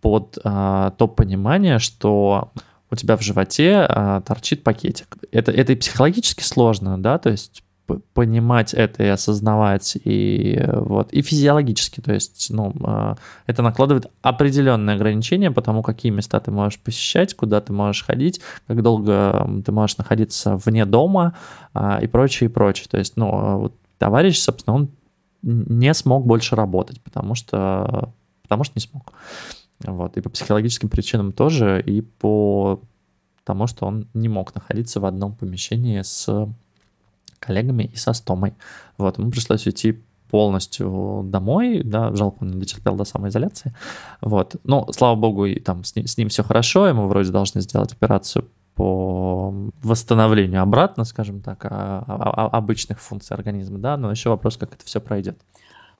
под э, то понимание, что у тебя в животе э, торчит пакетик. Это, это и психологически сложно, да, то есть понимать это и осознавать, и вот, и физиологически, то есть, ну, а, это накладывает определенные ограничения по тому, какие места ты можешь посещать, куда ты можешь ходить, как долго ты можешь находиться вне дома а, и прочее, и прочее. То есть, ну, а вот товарищ, собственно, он не смог больше работать, потому что, потому что не смог. Вот, и по психологическим причинам тоже, и по тому, что он не мог находиться в одном помещении с коллегами и со Стомой. Вот, ему пришлось уйти полностью домой, да, жалко, он не дотерпел до самоизоляции, вот, но, слава богу, и там с ним, с ним все хорошо, ему вроде должны сделать операцию по восстановлению обратно, скажем так, а, а, обычных функций организма, да, но еще вопрос, как это все пройдет.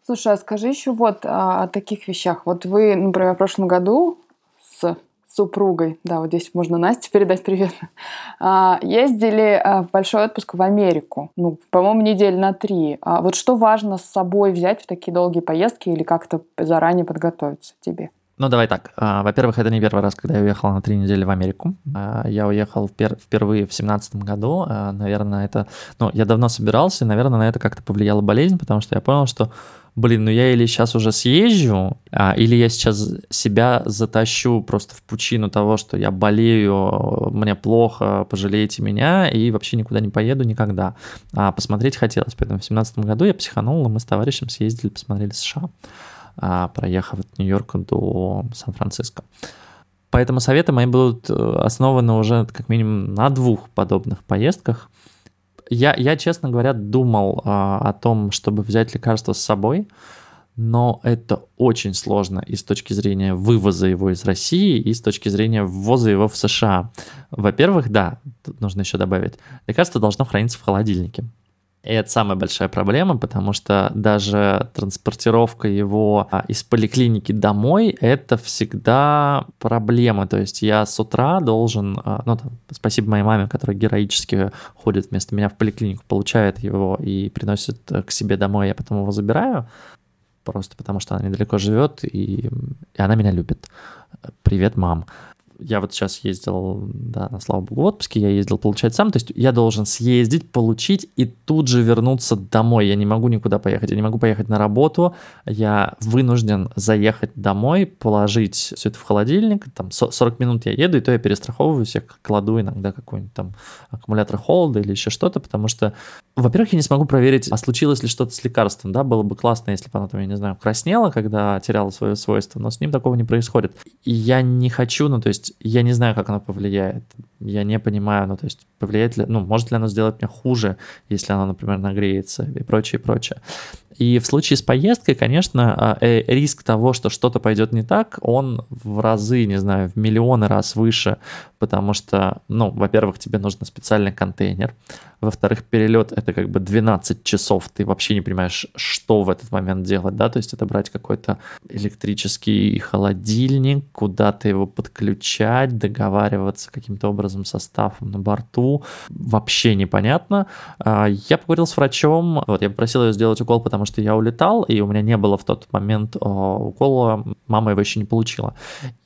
Слушай, а скажи еще вот о таких вещах. Вот вы, например, в прошлом году с супругой, да, вот здесь можно Насте передать привет, *laughs* а, ездили а, в большой отпуск в Америку. Ну, по-моему, недель на три. А вот что важно с собой взять в такие долгие поездки или как-то заранее подготовиться тебе? Ну, давай так. А, во-первых, это не первый раз, когда я уехал на три недели в Америку. А, я уехал впервые в семнадцатом году. А, наверное, это... Ну, я давно собирался, и, наверное, на это как-то повлияла болезнь, потому что я понял, что блин, ну я или сейчас уже съезжу, или я сейчас себя затащу просто в пучину того, что я болею, мне плохо, пожалейте меня, и вообще никуда не поеду никогда. Посмотреть хотелось, поэтому в семнадцатом году я психанул, и мы с товарищем съездили, посмотрели США. А, проехав от Нью-Йорка до Сан-Франциско. Поэтому советы мои будут э, основаны уже как минимум на двух подобных поездках. Я, я честно говоря, думал а, о том, чтобы взять лекарство с собой, но это очень сложно и с точки зрения вывоза его из России, и с точки зрения ввоза его в США. Во-первых, да, тут нужно еще добавить, лекарство должно храниться в холодильнике. И это самая большая проблема, потому что даже транспортировка его а, из поликлиники домой – это всегда проблема. То есть я с утра должен, а, ну, там, спасибо моей маме, которая героически ходит вместо меня в поликлинику, получает его и приносит э, к себе домой, я потом его забираю, просто потому что она недалеко живет, и, и она меня любит. Привет, мам я вот сейчас ездил, да, слава богу, в отпуске, я ездил получать сам, то есть я должен съездить, получить и тут же вернуться домой. Я не могу никуда поехать, я не могу поехать на работу, я вынужден заехать домой, положить все это в холодильник, там 40 минут я еду, и то я перестраховываюсь, я кладу иногда какой-нибудь там аккумулятор холода или еще что-то, потому что, во-первых, я не смогу проверить, а случилось ли что-то с лекарством, да, было бы классно, если бы оно там, я не знаю, краснело, когда теряло свое свойство, но с ним такого не происходит. И я не хочу, ну, то есть есть я не знаю, как оно повлияет. Я не понимаю, ну, то есть повлияет ли, ну, может ли оно сделать мне хуже, если оно, например, нагреется и прочее, и прочее. И в случае с поездкой, конечно, а, э, риск того, что что-то пойдет не так, он в разы, не знаю, в миллионы раз выше, потому что, ну, во-первых, тебе нужен специальный контейнер, во-вторых, перелет это как бы 12 часов, ты вообще не понимаешь, что в этот момент делать, да, то есть это брать какой-то электрический холодильник, куда-то его подключать, договариваться каким-то образом составом на борту, вообще непонятно. А, я поговорил с врачом, вот, я попросил ее сделать укол, потому что я улетал, и у меня не было в тот момент а, укола, мама его еще не получила.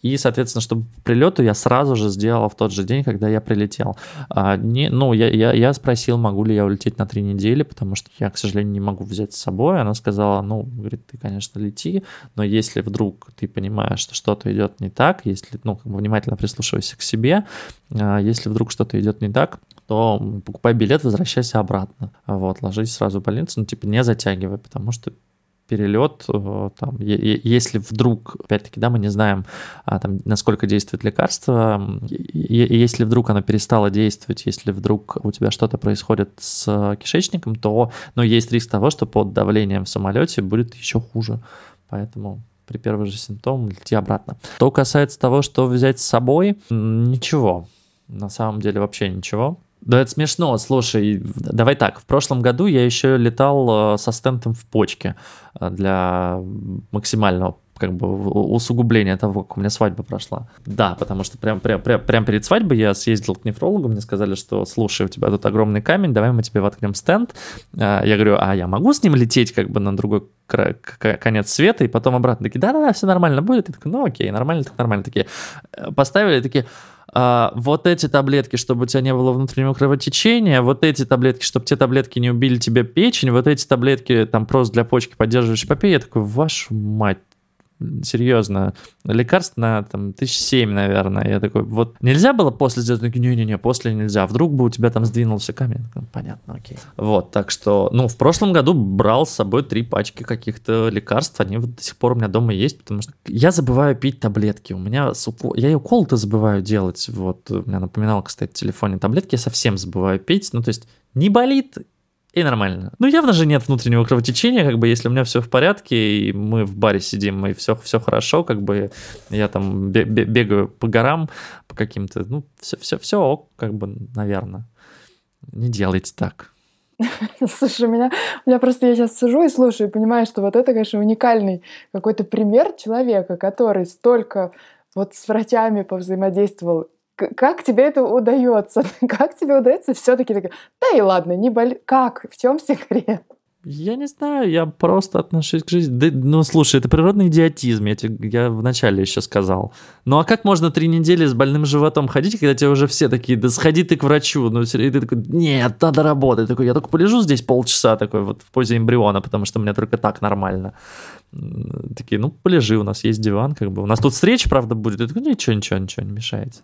И, соответственно, чтобы прилету я сразу же сделал в тот же день, когда я прилетел. А, не, ну, я, я, я спросил, спросил, могу ли я улететь на три недели, потому что я, к сожалению, не могу взять с собой. Она сказала, ну, говорит, ты, конечно, лети, но если вдруг ты понимаешь, что что-то идет не так, если, ну, как бы внимательно прислушивайся к себе, а, если вдруг что-то идет не так, то покупай билет, возвращайся обратно. Вот, ложись сразу в больницу, ну, типа, не затягивай, потому что перелет, э, там, если вдруг, опять-таки, да, мы не знаем, а, там, насколько действует лекарство, если вдруг оно перестало действовать, если вдруг у тебя что-то происходит с кишечником, то, ну, есть риск того, что под давлением в самолете будет еще хуже. Поэтому при первых же симптомах лети обратно. Что касается того, что взять с собой, ничего. На самом деле вообще ничего. Да это смешно, слушай, давай так, в прошлом году я еще летал э, со стентом в почке э, для максимального как бы усугубления того, как у меня свадьба прошла. Да, потому что прям, прям, прям, прям перед свадьбой я съездил к нефрологу, мне сказали, что слушай, у тебя тут огромный камень, давай мы тебе воткнем стенд. Э, я говорю, а я могу с ним лететь как бы на другой конец света и потом обратно? Такие, да-да-да, все нормально будет. Я такой, ну окей, нормально, так нормально. Такие поставили, такие, а, вот эти таблетки, чтобы у тебя не было внутреннего кровотечения, вот эти таблетки, чтобы те таблетки не убили тебе печень, вот эти таблетки там просто для почки поддерживающие попей. Я такой, вашу мать, серьезно, лекарств на там тысяч семь, наверное. Я такой, вот нельзя было после сделать? Не-не-не, после нельзя. Вдруг бы у тебя там сдвинулся камень. Понятно, окей. Вот, так что, ну, в прошлом году брал с собой три пачки каких-то лекарств. Они вот до сих пор у меня дома есть, потому что я забываю пить таблетки. У меня с укол... Я и укол-то забываю делать. Вот, у меня напоминал, кстати, в телефоне таблетки. Я совсем забываю пить. Ну, то есть не болит, и нормально. Ну, явно же нет внутреннего кровотечения, как бы, если у меня все в порядке, и мы в баре сидим, и все, все хорошо, как бы, я там бегаю по горам, по каким-то, ну, все, все, все ок, как бы, наверное. Не делайте так. *laughs* Слушай, у меня, у меня просто я сейчас сижу и слушаю, и понимаю, что вот это, конечно, уникальный какой-то пример человека, который столько вот с врачами повзаимодействовал как тебе это удается? *laughs* Как тебе удается все-таки да и ладно, не боль... Как? В чем секрет? Я не знаю, я просто отношусь к жизни. Да, ну, слушай, это природный идиотизм, я, тебе, я вначале еще сказал. Ну, а как можно три недели с больным животом ходить, когда тебе уже все такие, да сходи ты к врачу, ну, и ты такой, нет, надо работать. Такой, я только полежу здесь полчаса, такой вот в позе эмбриона, потому что мне только так нормально. Такие, ну, полежи, у нас есть диван, как бы. У нас тут встреча, правда, будет. Я такой, ничего, ничего, ничего не мешает.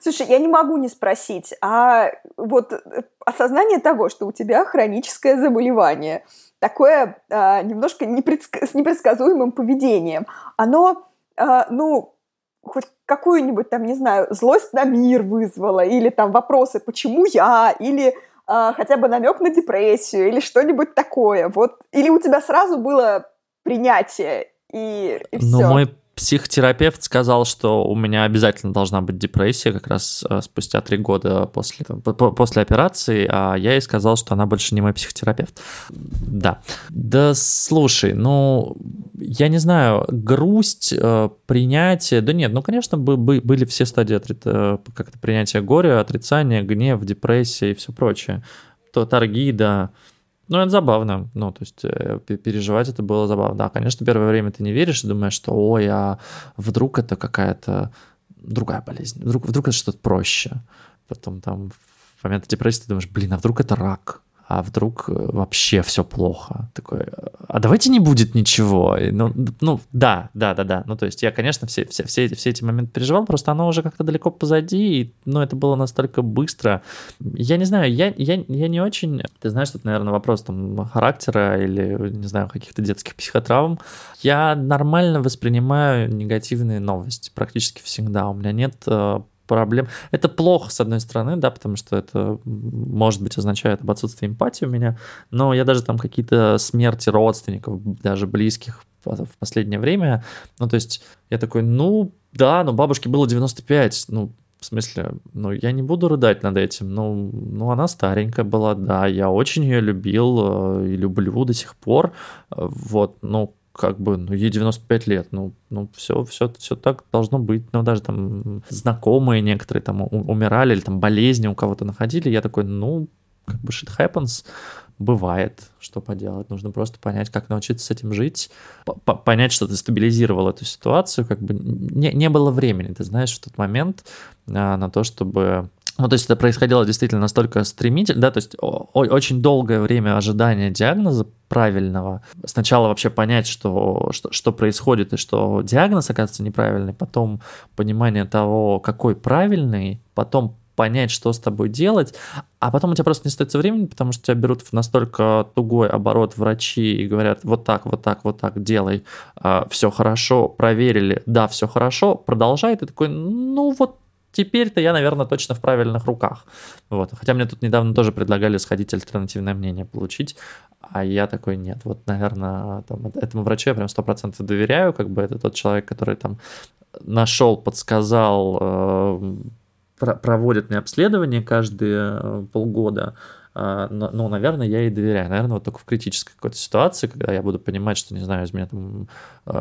Слушай, я не могу не спросить, а вот э, осознание того, что у тебя хроническое заболевание, такое а, немножко непредск... с непредсказуемым поведением, оно, а, ну, хоть какую-нибудь там, не знаю, злость на мир вызвало, или там вопросы, почему я, или а, хотя бы намек на депрессию, или что-нибудь такое, вот, или у тебя сразу было принятие, и, и все. Ну, мой психотерапевт сказал, что у меня обязательно должна быть депрессия как раз э, спустя три года после, после операции, а я ей сказал, что она больше не мой психотерапевт. Да. Да слушай, ну, я не знаю, грусть, э, принятие, да нет, ну, конечно, были все стадии э, как-то принятия горя, отрицания, гнев, депрессия и все прочее. То торги, да, ну, это забавно. Ну, то есть э, переживать это было забавно. Да, конечно, первое время ты не веришь и думаешь, что ой, а вдруг это какая-то другая болезнь, вдруг, вдруг это что-то проще. Потом там в момент депрессии ты думаешь, блин, а вдруг это рак? А вдруг э, вообще все плохо. Такой, а давайте не будет ничего. Ну, ну да, да, да, да. Ну, то есть я, конечно, все, все, все, эти, все эти моменты переживал, просто оно уже как-то далеко позади, и, ну, это было настолько быстро. Я не знаю, я, я, я не очень... Ты знаешь, это, наверное, вопрос там характера или, не знаю, каких-то детских психотравм. Я нормально воспринимаю негативные новости практически всегда. У меня нет э, проблем. Это плохо, с одной стороны, да, потому что это, может быть, означает об отсутствии эмпатии у меня, но я даже там какие-то смерти родственников, даже близких в последнее время, ну, то есть я такой, ну, да, но бабушке было 95, ну, в смысле, ну, я не буду рыдать над этим. Ну, ну, она старенькая была, да, я очень ее любил э, и люблю до сих пор. Э, вот, ну, как бы, ну, ей 95 лет, ну, ну, все, все, все так должно быть. Ну, даже там знакомые некоторые там умирали или там болезни у кого-то находили, я такой, ну, как бы shit happens, бывает, что поделать. Нужно просто понять, как научиться с этим жить, понять, что ты стабилизировал эту ситуацию, как бы не, не было времени, ты знаешь, в тот момент а, на то, чтобы ну, то есть это происходило действительно настолько стремительно, да, то есть очень долгое время ожидания диагноза правильного. Сначала вообще понять, что, что, что происходит и что диагноз оказывается неправильный, потом понимание того, какой правильный, потом понять, что с тобой делать, а потом у тебя просто не остается времени, потому что тебя берут в настолько тугой оборот врачи и говорят, вот так, вот так, вот так, делай, а, все хорошо, проверили, да, все хорошо, продолжай, ты такой, ну вот теперь-то я, наверное, точно в правильных руках. Вот. Хотя мне тут недавно тоже предлагали сходить альтернативное мнение получить, а я такой, нет, вот, наверное, там, этому врачу я прям сто процентов доверяю, как бы это тот человек, который там нашел, подсказал, э, проводит мне обследование каждые э, полгода, ну, наверное, я ей доверяю. Наверное, вот только в критической какой-то ситуации, когда я буду понимать, что, не знаю, из меня там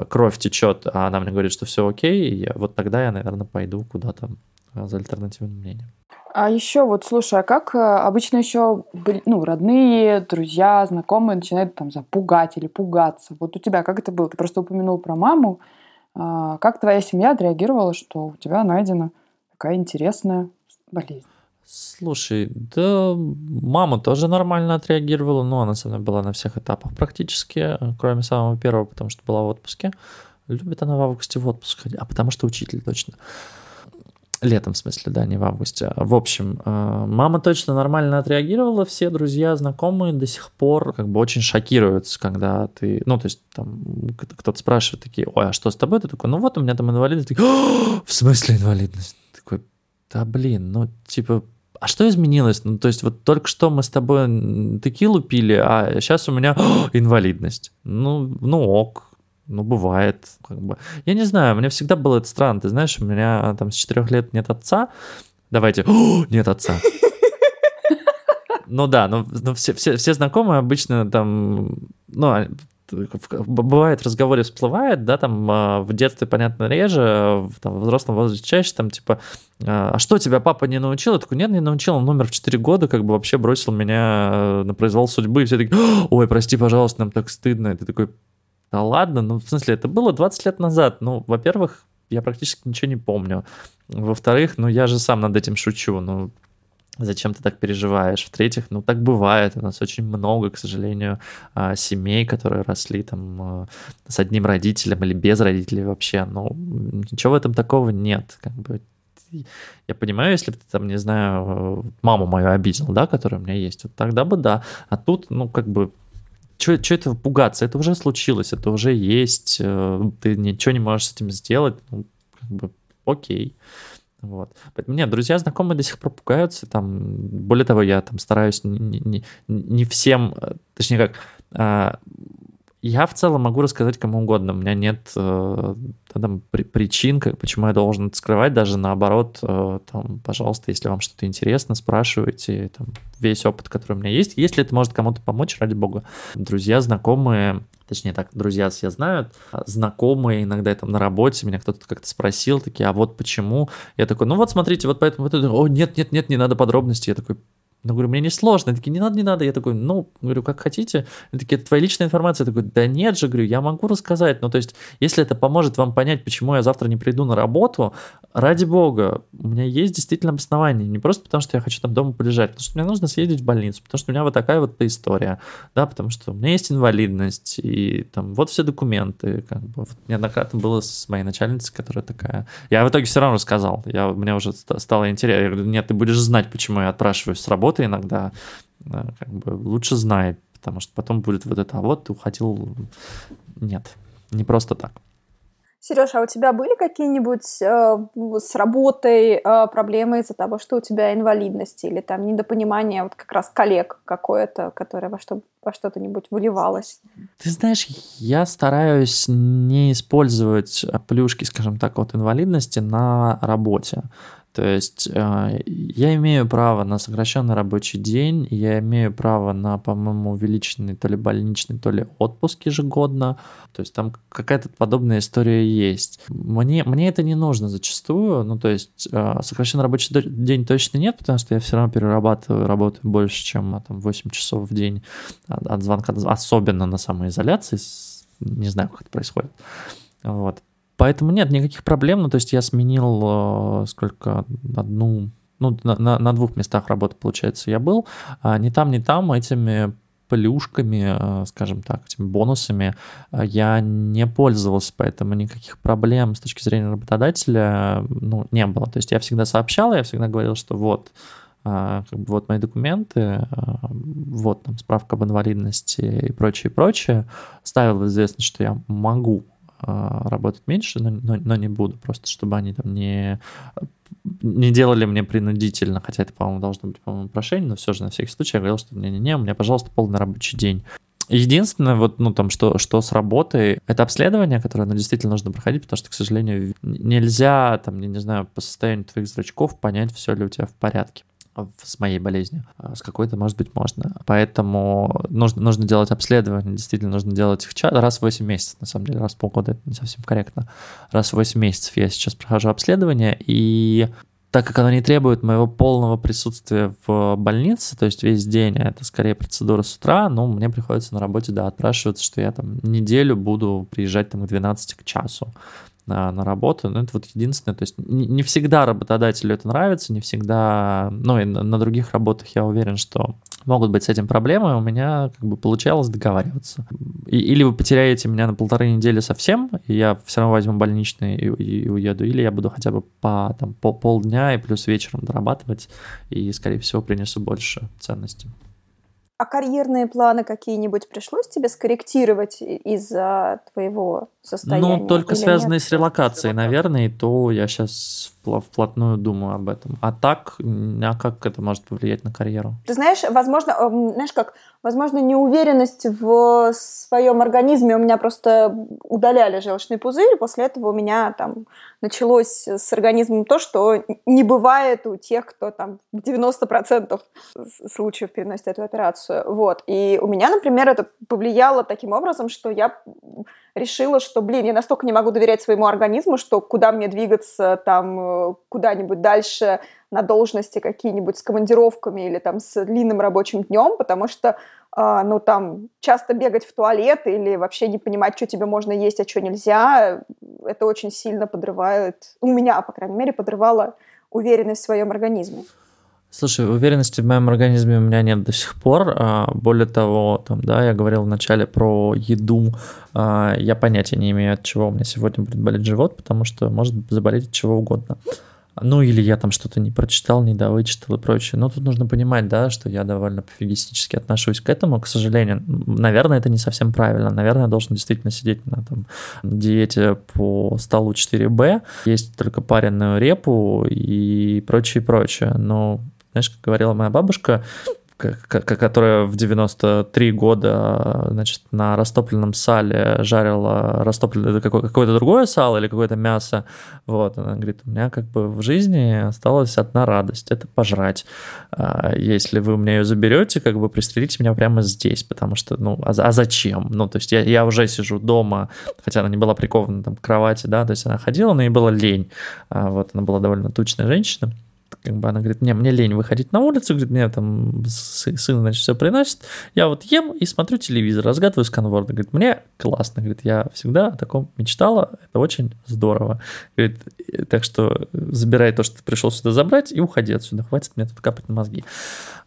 кровь течет, а она мне говорит, что все окей, я, вот тогда я, наверное, пойду куда-то за альтернативным мнением. А еще вот, слушай, а как э, обычно еще ну, родные, друзья, знакомые начинают там запугать или пугаться? Вот у тебя как это было? Ты просто упомянул про маму. А как твоя семья отреагировала, что у тебя найдена такая интересная болезнь? Слушай, да мама тоже нормально отреагировала, но она со мной была на всех этапах практически, кроме самого первого, потому что была в отпуске. Любит она в августе в отпуск ходить, а потому что учитель точно. Летом, в смысле, да, не в августе. В общем, э, мама точно нормально отреагировала, все друзья, знакомые до сих пор как бы очень шокируются, когда ты, ну, то есть там кто-то спрашивает такие, ой, а что с тобой? Ты такой, ну вот у меня там инвалидность. Такой, в смысле инвалидность? Такой, да блин, ну, типа, а что изменилось? Ну, то есть вот только что мы с тобой текилу пили, а сейчас у меня инвалидность. Ну, ну ок, ну, бывает. Как бы. Я не знаю, мне всегда было это странно. Ты знаешь, у меня там с четырех лет нет отца. Давайте, О, *gasps* нет отца. Ну да, но, но все, все, все знакомые обычно там, ну, а, бывает в разговоре всплывает, да, там а, в детстве, понятно, реже, там, в взрослом возрасте чаще, там, типа, а, а что тебя папа не научил? Я такой, нет, не научил, он умер в 4 года, как бы вообще бросил меня э, на произвол судьбы, и все такие, ой, прости, пожалуйста, нам так стыдно, и ты такой, ладно, ну, в смысле, это было 20 лет назад, ну, во-первых, я практически ничего не помню, во-вторых, ну, я же сам над этим шучу, ну, Зачем ты так переживаешь? В-третьих, ну так бывает. У нас очень много, к сожалению, а, семей, которые росли там а, с одним родителем или без родителей вообще. Ну, ничего в этом такого нет. Как бы я понимаю, если бы ты там, не знаю, маму мою обидел, да, которая у меня есть, вот тогда бы да. А тут, ну, как бы, что этого пугаться? Это уже случилось, это уже есть, э, ты ничего не можешь с этим сделать, ну, как бы, окей. Вот. Поэтому нет, друзья, знакомые до сих пор пугаются. Там, более того, я там стараюсь не, не, не всем, э, точнее как, а, я в целом могу рассказать кому угодно. У меня нет э, там, при, причин, как, почему я должен это скрывать. Даже наоборот, э, там, пожалуйста, если вам что-то интересно, спрашивайте. Там, весь опыт, который у меня есть. Если это может кому-то помочь, ради бога. Друзья, знакомые, точнее так, друзья все знают, а знакомые иногда там на работе, меня кто-то как-то спросил, такие, а вот почему? Я такой, ну вот смотрите, вот поэтому, вот это, о, нет, нет, нет, не надо подробностей. Я такой, ну, говорю, мне не сложно. Они такие, не надо, не надо. Я такой, ну, говорю, как хотите. Они такие, это твоя личная информация. Я такой, да нет же, говорю, я могу рассказать. Ну, то есть, если это поможет вам понять, почему я завтра не приду на работу, ради бога, у меня есть действительно обоснование. Не просто потому, что я хочу там дома полежать, потому что мне нужно съездить в больницу, потому что у меня вот такая вот история, да, потому что у меня есть инвалидность, и там вот все документы, как бы. Вот неоднократно было с моей начальницей, которая такая... Я в итоге все равно рассказал. Я, мне уже стало интересно. Я говорю, нет, ты будешь знать, почему я отпрашиваюсь с работы, работы иногда, как бы лучше знай, потому что потом будет вот это, а вот ты уходил, нет, не просто так. Сережа, а у тебя были какие-нибудь э, с работой э, проблемы из-за того, что у тебя инвалидность или там недопонимание вот как раз коллег какое-то, которое во, что, во что-то-нибудь выливалось? Ты знаешь, я стараюсь не использовать плюшки, скажем так, от инвалидности на работе. То есть э, я имею право на сокращенный рабочий день, я имею право на, по-моему, увеличенный то ли больничный, то ли отпуск ежегодно. То есть там какая-то подобная история есть. Мне, мне это не нужно зачастую. Ну, то есть э, сокращенный рабочий день точно нет, потому что я все равно перерабатываю, работаю больше, чем там, 8 часов в день от звонка, особенно на самоизоляции. Не знаю, как это происходит. Вот. Поэтому нет никаких проблем. Ну, то есть я сменил э, сколько, одну, ну, на, на, на двух местах работы, получается, я был. А ни там, ни там этими плюшками, э, скажем так, этими бонусами э, я не пользовался, поэтому никаких проблем с точки зрения работодателя ну, не было. То есть я всегда сообщал, я всегда говорил, что вот, как бы вот мои документы, вот там справка об инвалидности и прочее, прочее. Ставил в известность, что я могу работать меньше, но, но, но не буду, просто чтобы они там не, не делали мне принудительно, хотя это, по-моему, должно быть, по-моему, прошение, но все же на всякий случай я говорил, что не-не-не, у меня, пожалуйста, полный рабочий день. Единственное, вот, ну, там, что, что с работой, это обследование, которое, ну, действительно нужно проходить, потому что, к сожалению, нельзя, там, я не знаю, по состоянию твоих зрачков понять, все ли у тебя в порядке с моей болезнью. А с какой-то, может быть, можно. Поэтому нужно, нужно делать обследование, действительно нужно делать их раз в 8 месяцев, на самом деле, раз в полгода это не совсем корректно. Раз в 8 месяцев я сейчас прохожу обследование, и так как оно не требует моего полного присутствия в больнице, то есть весь день, а это скорее процедура с утра, ну, мне приходится на работе, да, отпрашиваться, что я там неделю буду приезжать там к 12 к часу на, на работу. Но это вот единственное. То есть не, не всегда работодателю это нравится, не всегда... Ну и на, на других работах я уверен, что могут быть с этим проблемы. У меня как бы получалось договариваться. И, или вы потеряете меня на полторы недели совсем, и я все равно возьму больничный и, и, и уеду, или я буду хотя бы по, там, по полдня и плюс вечером дорабатывать, и, скорее всего, принесу больше ценностей. А карьерные планы какие-нибудь пришлось тебе скорректировать из-за твоего состояние. Ну, только связанные нет? с релокацией, наверное, и то я сейчас вплотную думаю об этом. А так, а как это может повлиять на карьеру? Ты знаешь, возможно, эм, знаешь как, возможно, неуверенность в своем организме. У меня просто удаляли желчный пузырь, после этого у меня там началось с организмом то, что не бывает у тех, кто там в 90% случаев переносит эту операцию. Вот. И у меня, например, это повлияло таким образом, что я решила, что, блин, я настолько не могу доверять своему организму, что куда мне двигаться там э, куда-нибудь дальше на должности какие-нибудь с командировками или там с длинным рабочим днем, потому что, э, ну, там, часто бегать в туалет или вообще не понимать, что тебе можно есть, а что нельзя, это очень сильно подрывает, у меня, по крайней мере, подрывало уверенность в своем организме. Слушай, уверенности в моем организме у меня нет до сих пор. А, более того, там, да, я говорил вначале про еду. А, я понятия не имею, от чего у меня сегодня будет болеть живот, потому что может заболеть от чего угодно. Ну, или я там что-то не прочитал, не довычитал и прочее. Но тут нужно понимать, да, что я довольно пофигистически отношусь к этому, к сожалению. Наверное, это не совсем правильно. Наверное, я должен действительно сидеть на там, диете по столу 4Б, есть только пареную репу и прочее, прочее. Но знаешь, как говорила моя бабушка, которая в 93 года значит, на растопленном сале жарила растопленное какое-то другое сало или какое-то мясо. Вот, она говорит, у меня как бы в жизни осталась одна радость, это пожрать. А если вы у меня ее заберете, как бы пристрелите меня прямо здесь, потому что, ну, а, а зачем? Ну, то есть я, я уже сижу дома, хотя она не была прикована там к кровати, да, то есть она ходила, но ей было лень. А вот, она была довольно тучная женщина как бы она говорит, не, мне лень выходить на улицу, говорит, мне там сын, значит, все приносит, я вот ем и смотрю телевизор, разгадываю сканворды, говорит, мне классно, говорит, я всегда о таком мечтала, это очень здорово, говорит, так что забирай то, что ты пришел сюда забрать и уходи отсюда, хватит мне тут капать на мозги.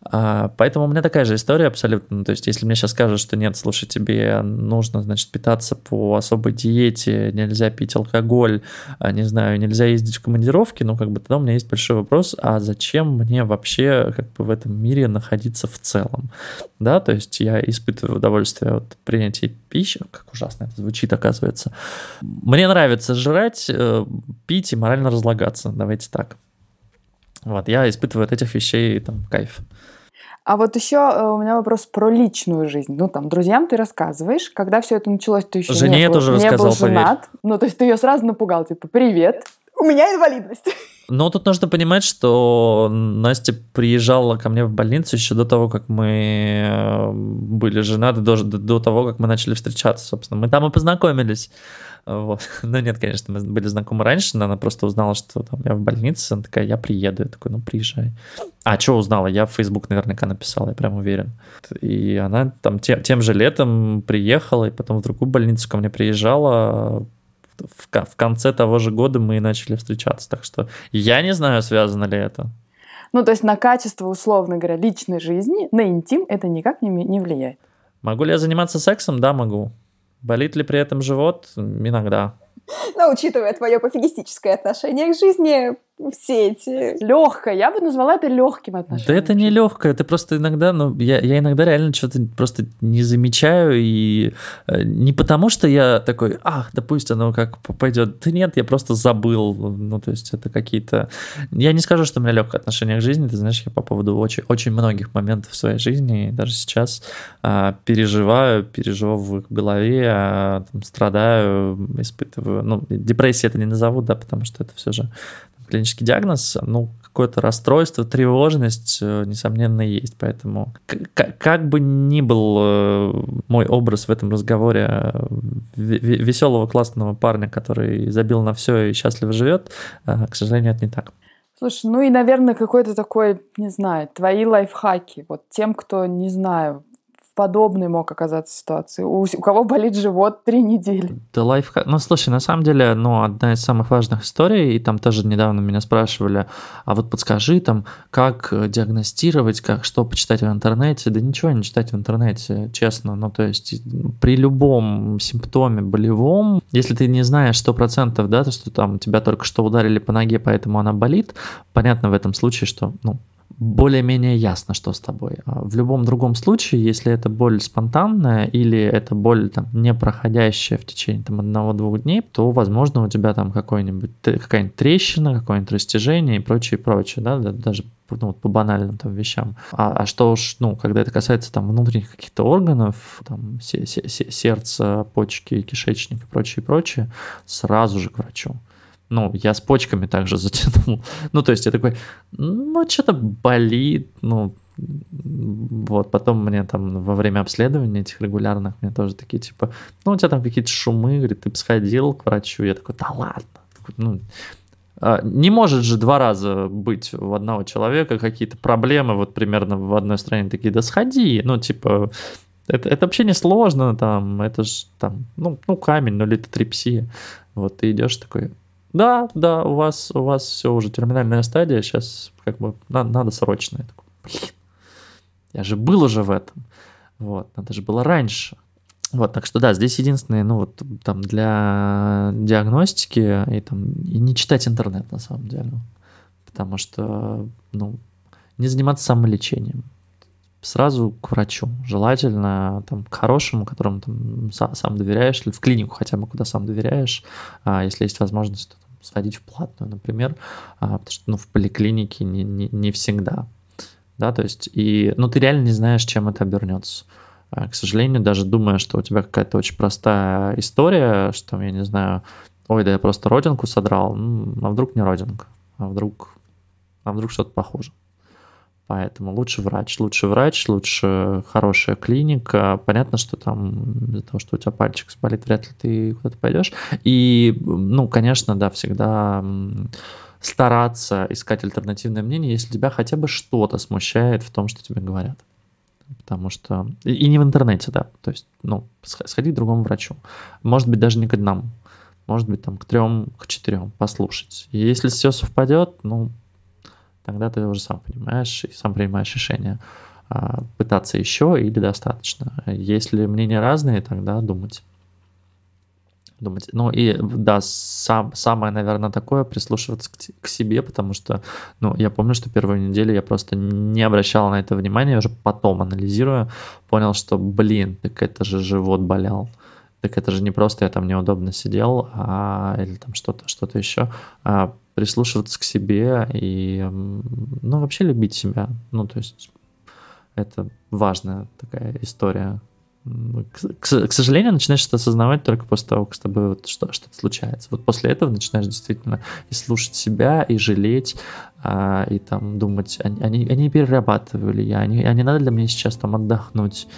А, поэтому у меня такая же история абсолютно, то есть если мне сейчас скажут, что нет, слушай, тебе нужно, значит, питаться по особой диете, нельзя пить алкоголь, а, не знаю, нельзя ездить в командировки, ну, как бы тогда у меня есть большой вопрос, а зачем мне вообще как бы в этом мире находиться в целом? Да, то есть я испытываю удовольствие от принятия пищи, как ужасно это звучит, оказывается. Мне нравится жрать, э, пить и морально разлагаться, давайте так. Вот, я испытываю от этих вещей там кайф. А вот еще э, у меня вопрос про личную жизнь. Ну, там, друзьям ты рассказываешь, когда все это началось, ты еще Жене не, был, тоже не рассказал, был женат. Ну, то есть ты ее сразу напугал, типа, привет. У меня инвалидность. *laughs* Но тут нужно понимать, что Настя приезжала ко мне в больницу еще до того, как мы э, были женаты, до, до того, как мы начали встречаться, собственно. Мы там и познакомились. Вот. *laughs* Ну нет, конечно, мы были знакомы раньше, но она просто узнала, что там я в больнице, она такая, я приеду. Я такой, ну приезжай. А что узнала? Я в Facebook наверняка написал, я прям уверен. И она там тем, тем же летом приехала, и потом в другую больницу ко мне приезжала, в, в конце того же года мы и начали встречаться. Так что я не знаю, связано ли это. Ну, то есть на качество, условно говоря, личной жизни, на интим это никак не, не влияет. Могу ли я заниматься сексом? Да, могу. Болит ли при этом живот? Иногда. Но учитывая твое пофигистическое отношение к жизни, все эти... Легкое, я бы назвала это легким отношением. Да это не легкое, это просто иногда, ну, я, я иногда реально что-то просто не замечаю, и э, не потому, что я такой, ах, да пусть оно как пойдет. Да нет, я просто забыл, ну, то есть это какие-то... Я не скажу, что у меня легкое отношение к жизни, ты знаешь, я по поводу очень, очень многих моментов в своей жизни, даже сейчас а, переживаю, переживаю в голове, а, там, страдаю, испытываю, ну, депрессия это не назову, да, потому что это все же клинический диагноз, ну, какое-то расстройство, тревожность, э, несомненно, есть. Поэтому как бы ни был э, мой образ в этом разговоре э, веселого, классного парня, который забил на все и счастливо живет, к сожалению, это не так. Слушай, ну и, наверное, какой-то такой, не знаю, твои лайфхаки. Вот тем, кто, не знаю, подобной мог оказаться ситуации? У, у кого болит живот три недели? Да лайфхак. Ну, слушай, на самом деле, ну, одна из самых важных историй, и там тоже недавно меня спрашивали, а вот подскажи там, как диагностировать, как что почитать в интернете? Да ничего не читать в интернете, честно. Ну, то есть при любом симптоме болевом, если ты не знаешь сто процентов, да, то, что там тебя только что ударили по ноге, поэтому она болит, понятно в этом случае, что, ну, более-менее ясно, что с тобой. А в любом другом случае, если это боль спонтанная или это боль там, не проходящая в течение там, одного-двух дней, то, возможно, у тебя там какой-нибудь, какая-нибудь трещина, какое-нибудь растяжение и прочее, прочее, да, даже ну, по банальным там вещам. А, а что уж, ну, когда это касается там внутренних каких-то органов, там сердца, почки, кишечник и прочее, прочее, сразу же к врачу ну, я с почками также *laughs* затянул. Ну, то есть я такой, ну, что-то болит, ну, вот, потом мне там во время обследования этих регулярных, мне тоже такие, типа, ну, у тебя там какие-то шумы, говорит, ты бы сходил к врачу, я такой, да ладно, ну, а, не может же два раза быть у одного человека какие-то проблемы, вот примерно в одной стране такие, да сходи, ну, типа, это, это вообще не сложно, там, это же там, ну, ну камень, ну, литотрепсия. Вот ты идешь такой, да, да, у вас, у вас все уже терминальная стадия, сейчас как бы надо, надо срочно. Я такой, блин, я же был уже в этом. Вот, надо же было раньше. Вот, так что да, здесь единственное, ну вот там для диагностики и там и не читать интернет на самом деле, потому что ну не заниматься самолечением, сразу к врачу, желательно там к хорошему, которому там сам доверяешь, или в клинику хотя бы, куда сам доверяешь, а если есть возможность, то сходить в платную, например, а, потому что ну, в поликлинике не, не, не всегда. Да, то есть, и, ну, ты реально не знаешь, чем это обернется. А, к сожалению, даже думая, что у тебя какая-то очень простая история, что, я не знаю, ой, да я просто родинку содрал, а вдруг не родинка, а вдруг, а вдруг что-то похуже. Поэтому лучше врач, лучше врач, лучше хорошая клиника. Понятно, что там из-за того, что у тебя пальчик болит, вряд ли ты куда-то пойдешь. И, ну, конечно, да, всегда стараться искать альтернативное мнение, если тебя хотя бы что-то смущает в том, что тебе говорят. Потому что... И не в интернете, да. То есть, ну, сходи к другому врачу. Может быть, даже не к одному. Может быть, там, к трем, к четырем послушать. И если все совпадет, ну, тогда ты уже сам понимаешь и сам принимаешь решение а, пытаться еще или достаточно. Если мнения разные, тогда думать. Думать. Ну и да, сам, самое, наверное, такое прислушиваться к, к себе, потому что, ну, я помню, что первую неделю я просто не обращал на это внимания, уже потом анализируя, понял, что, блин, так это же живот болел так это же не просто я там неудобно сидел, а, или там что-то что еще, а прислушиваться к себе и, ну, вообще любить себя. Ну, то есть это важная такая история. К, к, к сожалению, начинаешь это осознавать только после того, как с тобой вот что, что-то случается. Вот после этого начинаешь действительно и слушать себя, и жалеть, а, и там думать, они, они, они перерабатываю ли я, они, они надо для меня сейчас там отдохнуть,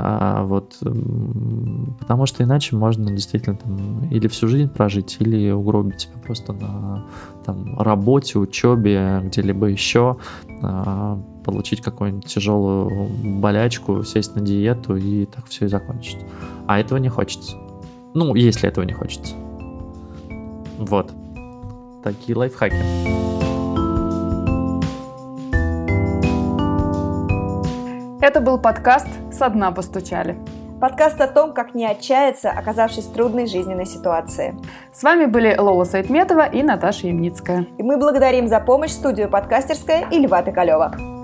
а, вот, потому что иначе можно действительно там или всю жизнь прожить, или угробить себя просто на там, работе, учебе, где-либо еще, а, получить какую-нибудь тяжелую болячку, сесть на диету и так все и закончить. А этого не хочется. Ну, если этого не хочется. Вот. Такие лайфхаки. Это был подкаст «Со дна постучали». Подкаст о том, как не отчаяться, оказавшись в трудной жизненной ситуации. С вами были Лола Сайтметова и Наташа Ямницкая. И мы благодарим за помощь студию «Подкастерская» и Льва Пикалева.